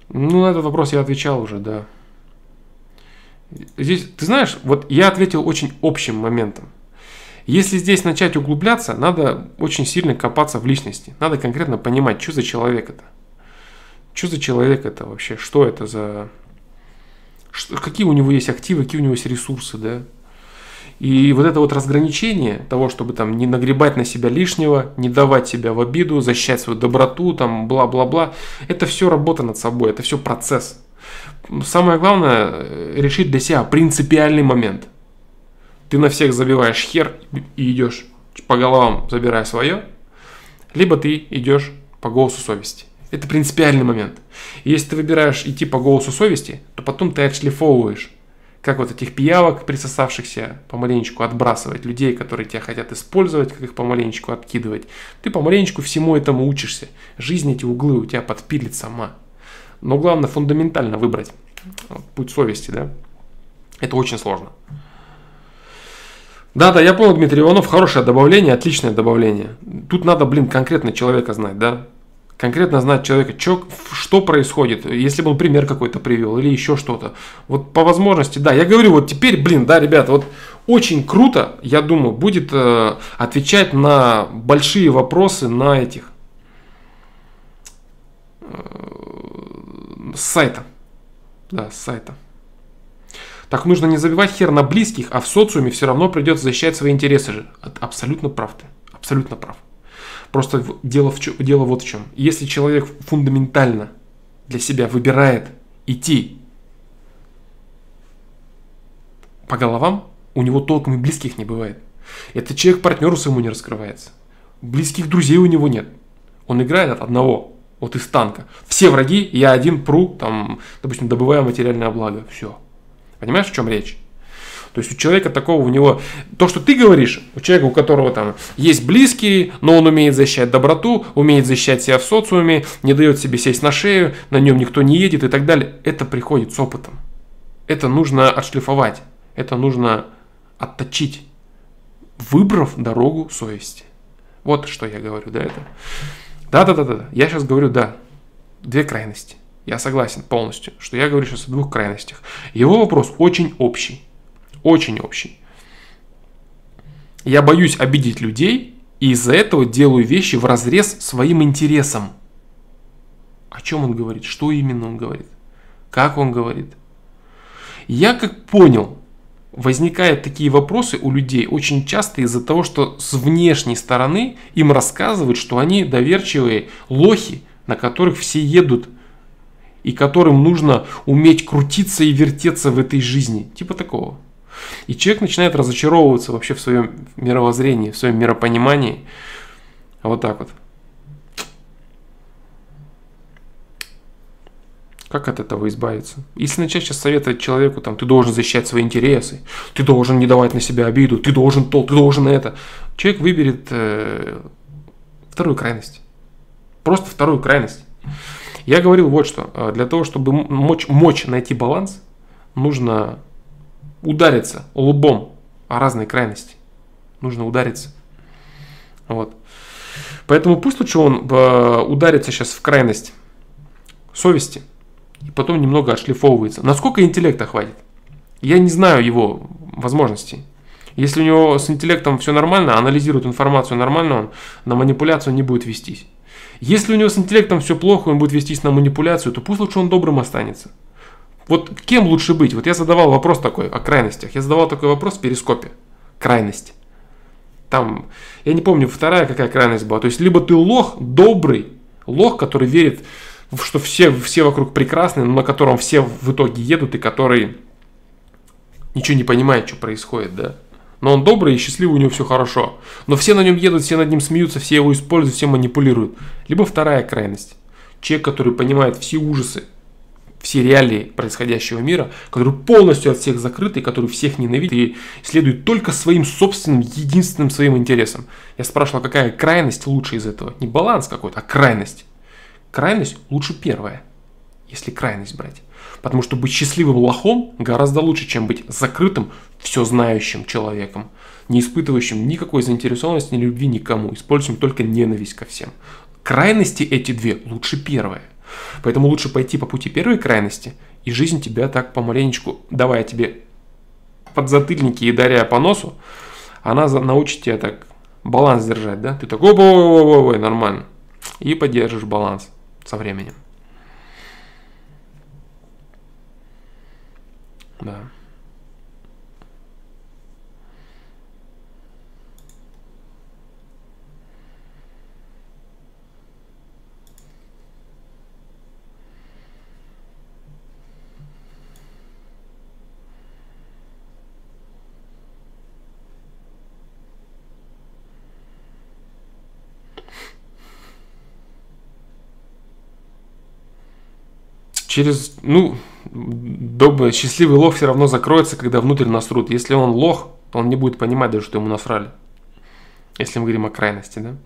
Speaker 1: на этот вопрос я отвечал уже, да. Здесь, ты знаешь, вот я ответил очень общим моментом. Если здесь начать углубляться, надо очень сильно копаться в личности. Надо конкретно понимать, что за человек это. Что за человек это вообще? Что это за... Что, какие у него есть активы, какие у него есть ресурсы, да? И вот это вот разграничение того, чтобы там не нагребать на себя лишнего, не давать себя в обиду, защищать свою доброту, там бла-бла-бла, это все работа над собой, это все процесс. Самое главное э, решить для себя принципиальный момент. Ты на всех забиваешь хер и идешь по головам, забирая свое, либо ты идешь по голосу совести. Это принципиальный момент. И если ты выбираешь идти по голосу совести, то потом ты отшлифовываешь как вот этих пиявок, присосавшихся, помаленечку отбрасывать людей, которые тебя хотят использовать, как их помаленечку откидывать. Ты помаленечку всему этому учишься. Жизнь эти углы у тебя подпилит сама. Но главное фундаментально выбрать путь совести, да. Это очень сложно. Да, да, я понял, Дмитрий Иванов, хорошее добавление, отличное добавление. Тут надо, блин, конкретно человека знать, да конкретно знать человека, чё, что происходит, если бы он пример какой-то привел или еще что-то. Вот по возможности, да, я говорю, вот теперь, блин, да, ребята, вот очень круто, я думаю, будет э, отвечать на большие вопросы на этих э, сайта. Да, с сайта. Так нужно не забивать хер на близких, а в социуме все равно придется защищать свои интересы же. Абсолютно прав ты. Абсолютно прав. Просто дело, в, дело вот в чем. Если человек фундаментально для себя выбирает идти по головам, у него толком и близких не бывает. Этот человек партнеру своему не раскрывается. Близких друзей у него нет. Он играет от одного, вот из танка. Все враги, я один пру, там, допустим, добываю материальное благо. Все. Понимаешь, в чем речь? То есть у человека такого, у него, то, что ты говоришь, у человека, у которого там есть близкие, но он умеет защищать доброту, умеет защищать себя в социуме, не дает себе сесть на шею, на нем никто не едет и так далее, это приходит с опытом. Это нужно отшлифовать, это нужно отточить, выбрав дорогу совести. Вот что я говорю, да, это. Да-да-да-да, я сейчас говорю, да, две крайности. Я согласен полностью, что я говорю сейчас о двух крайностях. Его вопрос очень общий очень общий. Я боюсь обидеть людей, и из-за этого делаю вещи в разрез своим интересам. О чем он говорит? Что именно он говорит? Как он говорит? Я как понял, возникают такие вопросы у людей очень часто из-за того, что с внешней стороны им рассказывают, что они доверчивые лохи, на которых все едут, и которым нужно уметь крутиться и вертеться в этой жизни. Типа такого. И человек начинает разочаровываться вообще в своем мировоззрении, в своем миропонимании. Вот так вот. Как от этого избавиться? Если начать сейчас советовать человеку, там, ты должен защищать свои интересы, ты должен не давать на себя обиду, ты должен то, ты должен это, человек выберет э, вторую крайность. Просто вторую крайность. Я говорил вот что. Э, для того, чтобы мочь, мочь найти баланс, нужно удариться лбом о разные крайности. Нужно удариться. Вот. Поэтому пусть лучше он э, ударится сейчас в крайность совести и потом немного отшлифовывается. Насколько интеллекта хватит? Я не знаю его возможностей. Если у него с интеллектом все нормально, анализирует информацию нормально, он на манипуляцию не будет вестись. Если у него с интеллектом все плохо, он будет вестись на манипуляцию, то пусть лучше он добрым останется. Вот кем лучше быть? Вот я задавал вопрос такой о крайностях. Я задавал такой вопрос в перископе. Крайность. Там, я не помню, вторая какая крайность была. То есть, либо ты лох, добрый, лох, который верит, что все, все вокруг прекрасны, но на котором все в итоге едут и который ничего не понимает, что происходит, да. Но он добрый и счастливый, у него все хорошо. Но все на нем едут, все над ним смеются, все его используют, все манипулируют. Либо вторая крайность. Человек, который понимает все ужасы все реалии происходящего мира, который полностью от всех закрыт и который всех ненавидит и следует только своим собственным, единственным своим интересам. Я спрашивал, какая крайность лучше из этого? Не баланс какой-то, а крайность. Крайность лучше первая, если крайность брать. Потому что быть счастливым лохом гораздо лучше, чем быть закрытым, все знающим человеком, не испытывающим никакой заинтересованности, ни любви никому, использующим только ненависть ко всем. Крайности эти две лучше первая. Поэтому лучше пойти по пути первой крайности, и жизнь тебя так помаленечку, давая тебе подзатыльники и даря по носу, она научит тебя так баланс держать, да? Ты такой, ой, ой, ой, ой, нормально. И поддержишь баланс со временем. Да. Через, ну, добрый, счастливый лох все равно закроется, когда внутрь насрут. Если он лох, то он не будет понимать даже, что ему насрали. Если мы говорим о крайности, да?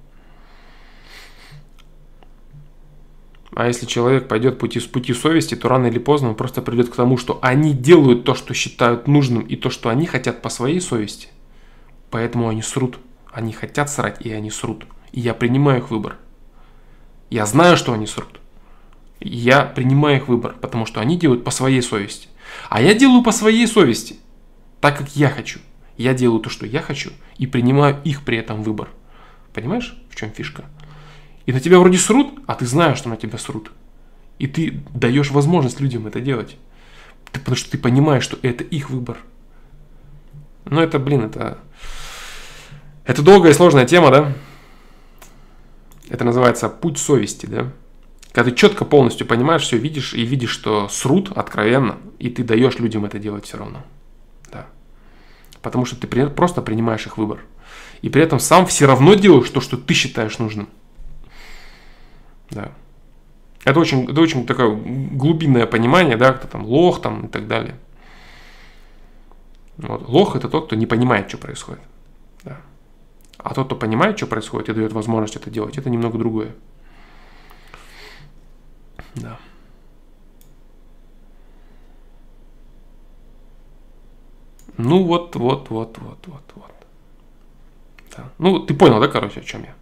Speaker 1: А если человек пойдет пути, с пути совести, то рано или поздно он просто придет к тому, что они делают то, что считают нужным, и то, что они хотят по своей совести. Поэтому они срут. Они хотят срать, и они срут. И я принимаю их выбор. Я знаю, что они срут я принимаю их выбор, потому что они делают по своей совести. А я делаю по своей совести, так как я хочу. Я делаю то, что я хочу, и принимаю их при этом выбор. Понимаешь, в чем фишка? И на тебя вроде срут, а ты знаешь, что на тебя срут. И ты даешь возможность людям это делать. Ты, потому что ты понимаешь, что это их выбор. Но это, блин, это... Это долгая и сложная тема, да? Это называется путь совести, да? Когда ты четко полностью понимаешь все, видишь и видишь, что срут откровенно, и ты даешь людям это делать все равно. Да. Потому что ты просто принимаешь их выбор. И при этом сам все равно делаешь то, что ты считаешь нужным. Да. Это очень, это очень такое глубинное понимание, да, кто там лох там и так далее. Вот. Лох это тот, кто не понимает, что происходит. Да. А тот, кто понимает, что происходит и дает возможность это делать, это немного другое. Да. Ну вот, вот, вот, вот, вот, вот. Да. Ну, ты понял, да, короче, о чем я?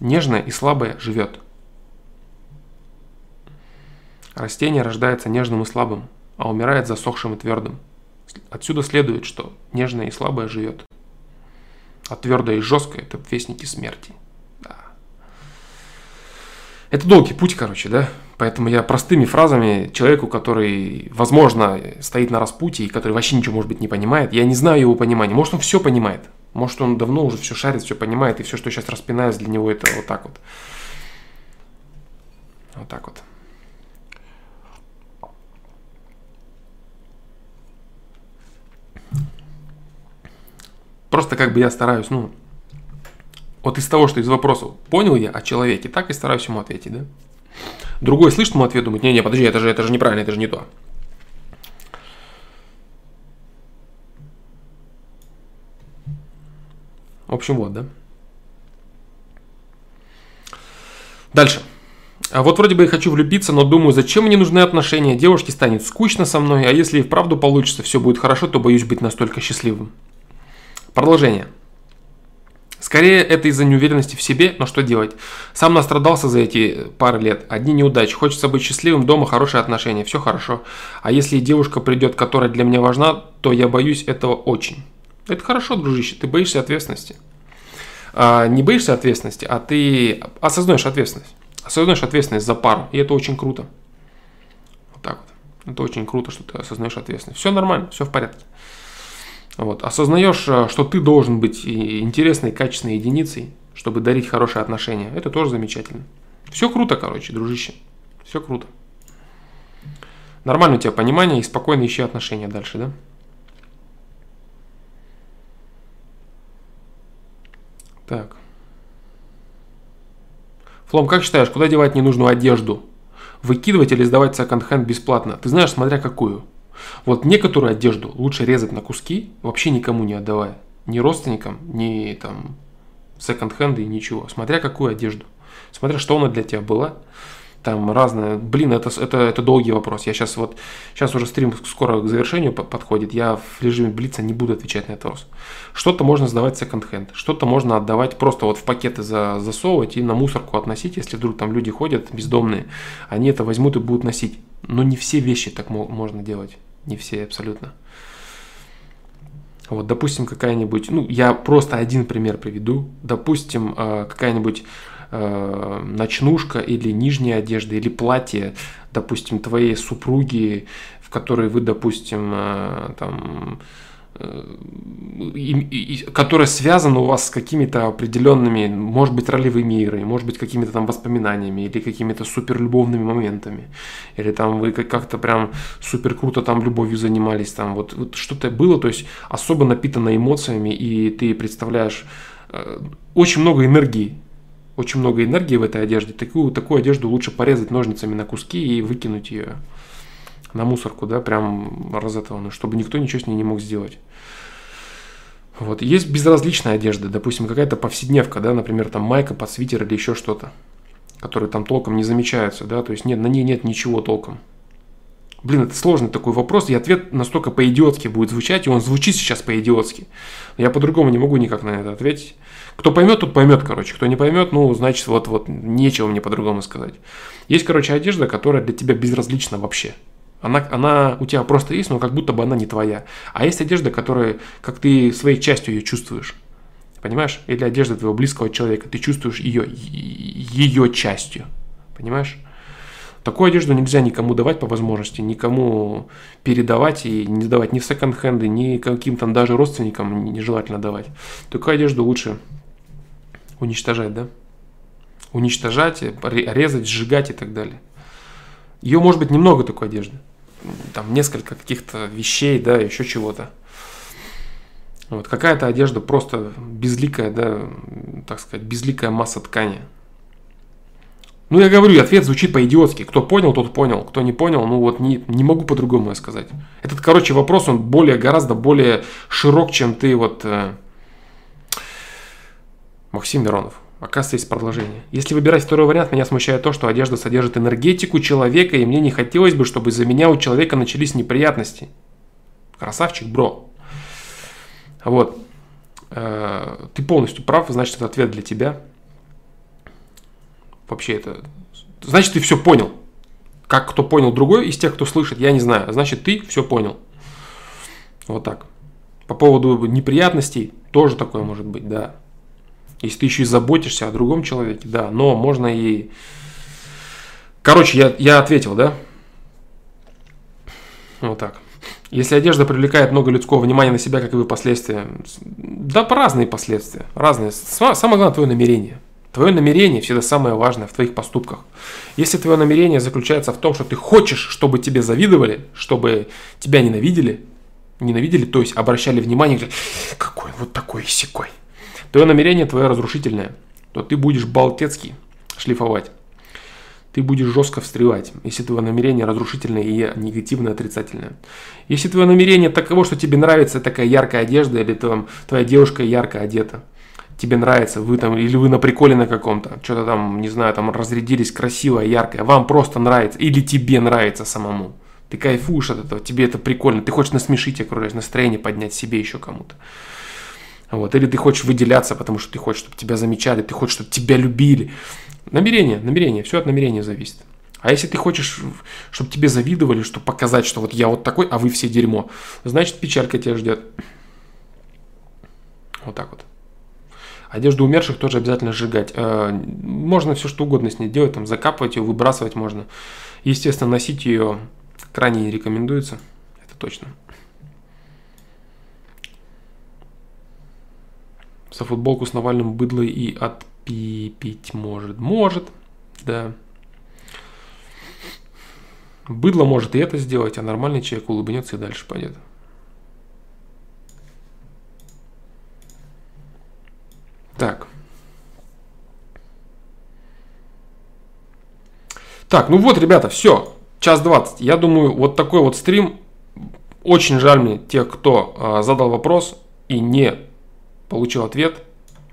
Speaker 1: Нежное и слабое живет. Растение рождается нежным и слабым, а умирает засохшим и твердым. Отсюда следует, что нежное и слабое живет. А твердое и жесткое – это вестники смерти. Да. Это долгий путь, короче, да? Поэтому я простыми фразами человеку, который, возможно, стоит на распутье и который вообще ничего, может быть, не понимает, я не знаю его понимания. Может, он все понимает. Может, он давно уже все шарит, все понимает, и все, что я сейчас распинаюсь, для него это вот так вот. Вот так вот. Просто как бы я стараюсь, ну, вот из того, что из вопросов понял я о человеке, так и стараюсь ему ответить, да? Другой слышит ему ответ, думает, не-не, подожди, это же, это же неправильно, это же не то. В общем, вот, да. Дальше. А вот вроде бы я хочу влюбиться, но думаю, зачем мне нужны отношения? Девушке станет скучно со мной, а если и вправду получится, все будет хорошо, то боюсь быть настолько счастливым. Продолжение. Скорее это из-за неуверенности в себе, но что делать? Сам настрадался за эти пары лет. Одни неудачи. Хочется быть счастливым, дома хорошие отношения, все хорошо. А если девушка придет, которая для меня важна, то я боюсь этого очень. Это хорошо, дружище, ты боишься ответственности. А, не боишься ответственности, а ты осознаешь ответственность. Осознаешь ответственность за пару, и это очень круто. Вот так вот. Это очень круто, что ты осознаешь ответственность. Все нормально, все в порядке. Вот. Осознаешь, э, что ты должен быть интересной, качественной единицей, чтобы дарить хорошие отношения. Это тоже замечательно. Все круто, короче, дружище. Все круто. Нормально у тебя понимание и спокойно ищи отношения дальше, да? Так. Флом, как считаешь, куда девать ненужную одежду? Выкидывать или сдавать секонд-хенд бесплатно? Ты знаешь, смотря какую. Вот некоторую одежду лучше резать на куски, вообще никому не отдавая. Ни родственникам, ни там секонд-хенды, ничего. Смотря какую одежду. Смотря что она для тебя была. Там разное. Блин, это, это, это долгий вопрос. Я сейчас вот, сейчас уже стрим скоро к завершению подходит. Я в режиме Блица не буду отвечать на этот вопрос. Что-то можно сдавать секонд-хенд. Что-то можно отдавать просто вот в пакеты за, засовывать и на мусорку относить. Если вдруг там люди ходят бездомные, они это возьмут и будут носить. Но не все вещи так можно делать. Не все абсолютно. Вот, допустим, какая-нибудь, ну, я просто один пример приведу. Допустим, э, какая-нибудь э, ночнушка или нижняя одежда или платье, допустим, твоей супруги, в которой вы, допустим, э, там и, и, которая связана у вас с какими-то определенными, может быть, ролевыми играми, может быть, какими-то там воспоминаниями или какими-то суперлюбовными моментами. Или там вы как-то прям супер круто там любовью занимались, там вот, вот что-то было, то есть особо напитано эмоциями, и ты представляешь э, очень много энергии, очень много энергии в этой одежде. Такую, такую одежду лучше порезать ножницами на куски и выкинуть ее на мусорку, да, прям разотованную, чтобы никто ничего с ней не мог сделать. Вот. Есть безразличная одежда, допустим, какая-то повседневка, да, например, там майка под свитер или еще что-то, которые там толком не замечаются, да, то есть нет, на ней нет ничего толком. Блин, это сложный такой вопрос, и ответ настолько по-идиотски будет звучать, и он звучит сейчас по-идиотски. Я по-другому не могу никак на это ответить. Кто поймет, тот поймет, короче. Кто не поймет, ну, значит, вот, вот, нечего мне по-другому сказать. Есть, короче, одежда, которая для тебя безразлична вообще. Она, она у тебя просто есть, но как будто бы она не твоя. А есть одежда, которая, как ты своей частью ее чувствуешь. Понимаешь? Или одежда твоего близкого человека. Ты чувствуешь ее, ее частью. Понимаешь? Такую одежду нельзя никому давать по возможности, никому передавать и не давать ни в секонд-хенды, ни каким-то даже родственникам нежелательно давать. Такую одежду лучше уничтожать, да? Уничтожать, резать, сжигать и так далее. Ее может быть немного такой одежды. там несколько каких-то вещей, да, еще чего-то. Вот какая-то одежда просто безликая, да, так сказать, безликая масса ткани. Ну, я говорю, ответ звучит по-идиотски. Кто понял, тот понял. Кто не понял, ну вот не, не могу по-другому сказать. Этот, короче, вопрос, он более, гораздо более широк, чем ты вот... Э, Максим Миронов. Оказывается, есть продолжение. Если выбирать второй вариант, меня смущает то, что одежда содержит энергетику человека, и мне не хотелось бы, чтобы из-за меня у человека начались неприятности. Красавчик, бро. Вот. Э, ты полностью прав, значит, это ответ для тебя. Вообще это... Значит, ты все понял. Как кто понял другой из тех, кто слышит, я не знаю. Значит, ты все понял. Вот так. По поводу неприятностей, тоже такое может быть, да. Если ты еще и заботишься о другом человеке, да. Но можно и... Короче, я, я ответил, да? Вот так. Если одежда привлекает много людского внимания на себя, каковы последствия? Да, по разные последствия. Разные. Самое главное твое намерение. Твое намерение всегда самое важное в твоих поступках. Если твое намерение заключается в том, что ты хочешь, чтобы тебе завидовали, чтобы тебя ненавидели, ненавидели, то есть обращали внимание, какой вот такой секой. Твое намерение твое разрушительное, то ты будешь болтецкий шлифовать. Ты будешь жестко встревать, если твое намерение разрушительное и негативное, отрицательное. Если твое намерение таково, что тебе нравится такая яркая одежда, или там, твоя девушка ярко одета – тебе нравится, вы там, или вы на приколе на каком-то, что-то там, не знаю, там разрядились красивое, яркое, вам просто нравится, или тебе нравится самому. Ты кайфуешь от этого, тебе это прикольно, ты хочешь насмешить окружающих, настроение поднять себе еще кому-то. Вот. Или ты хочешь выделяться, потому что ты хочешь, чтобы тебя замечали, ты хочешь, чтобы тебя любили. Намерение, намерение, все от намерения зависит. А если ты хочешь, чтобы тебе завидовали, чтобы показать, что вот я вот такой, а вы все дерьмо, значит печалька тебя ждет. Вот так вот. Одежду умерших тоже обязательно сжигать. Э, можно все что угодно с ней делать, там закапывать ее, выбрасывать можно. Естественно, носить ее крайне не рекомендуется, это точно. За футболку с Навальным быдло и отпипить может. Может, да. Быдло может и это сделать, а нормальный человек улыбнется и дальше пойдет. Так. Так, ну вот, ребята, все. Час 20. Я думаю, вот такой вот стрим. Очень жаль мне тех, кто э, задал вопрос и не получил ответ.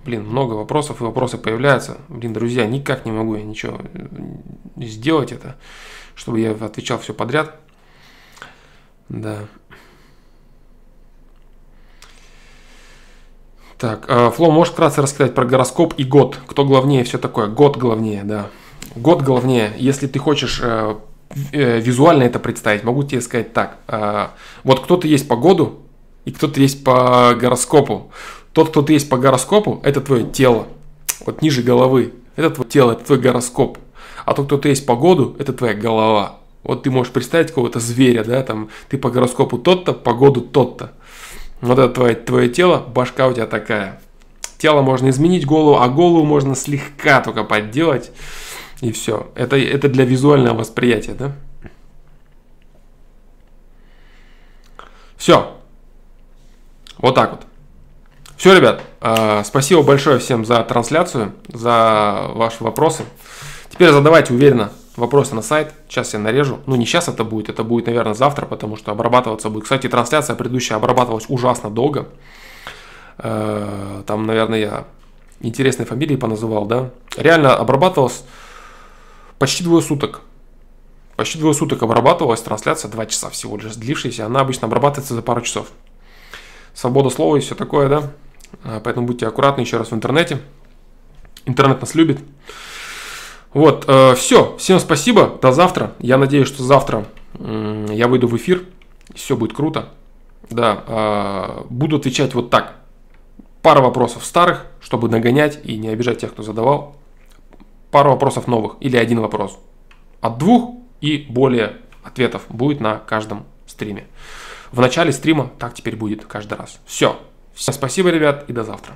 Speaker 1: Блин, много вопросов и вопросы появляются. Блин, друзья, никак не могу я ничего сделать это, чтобы я отвечал все подряд. Да. Так, э, Фло, можешь вкратце рассказать про гороскоп и год? Кто главнее, все такое? Год главнее, да. Год главнее. Если ты хочешь э, э, визуально это представить, могу тебе сказать так. Э, вот кто-то есть по году, и кто-то есть по гороскопу. Тот, кто ты есть по гороскопу, это твое тело. Вот ниже головы. Это твое тело, это твой гороскоп. А тот, кто ты есть по году, это твоя голова. Вот ты можешь представить какого-то зверя, да, там, ты по гороскопу тот-то, по году тот-то. Вот это твое, твое тело, башка у тебя такая. Тело можно изменить голову, а голову можно слегка только подделать. И все. Это, это для визуального восприятия, да? Все. Вот так вот. Все, ребят, э, спасибо большое всем за трансляцию, за ваши вопросы. Теперь задавайте уверенно вопросы на сайт. Сейчас я нарежу. Ну, не сейчас это будет, это будет, наверное, завтра, потому что обрабатываться будет. Кстати, трансляция предыдущая обрабатывалась ужасно долго. Э, там, наверное, я интересные фамилии поназывал, да. Реально обрабатывалась почти двое суток. Почти двое суток обрабатывалась трансляция, два часа всего лишь длившаяся. Она обычно обрабатывается за пару часов. Свобода слова и все такое, да. Э, поэтому будьте аккуратны еще раз в интернете. Интернет нас любит. Вот, э, все. Всем спасибо. До завтра. Я надеюсь, что завтра э, я выйду в эфир. Все будет круто. Да, э, буду отвечать вот так. Пара вопросов старых, чтобы нагонять и не обижать тех, кто задавал. Пару вопросов новых или один вопрос. От двух и более ответов будет на каждом стриме. В начале стрима так теперь будет каждый раз. Все. Всем спасибо, ребят, и до завтра.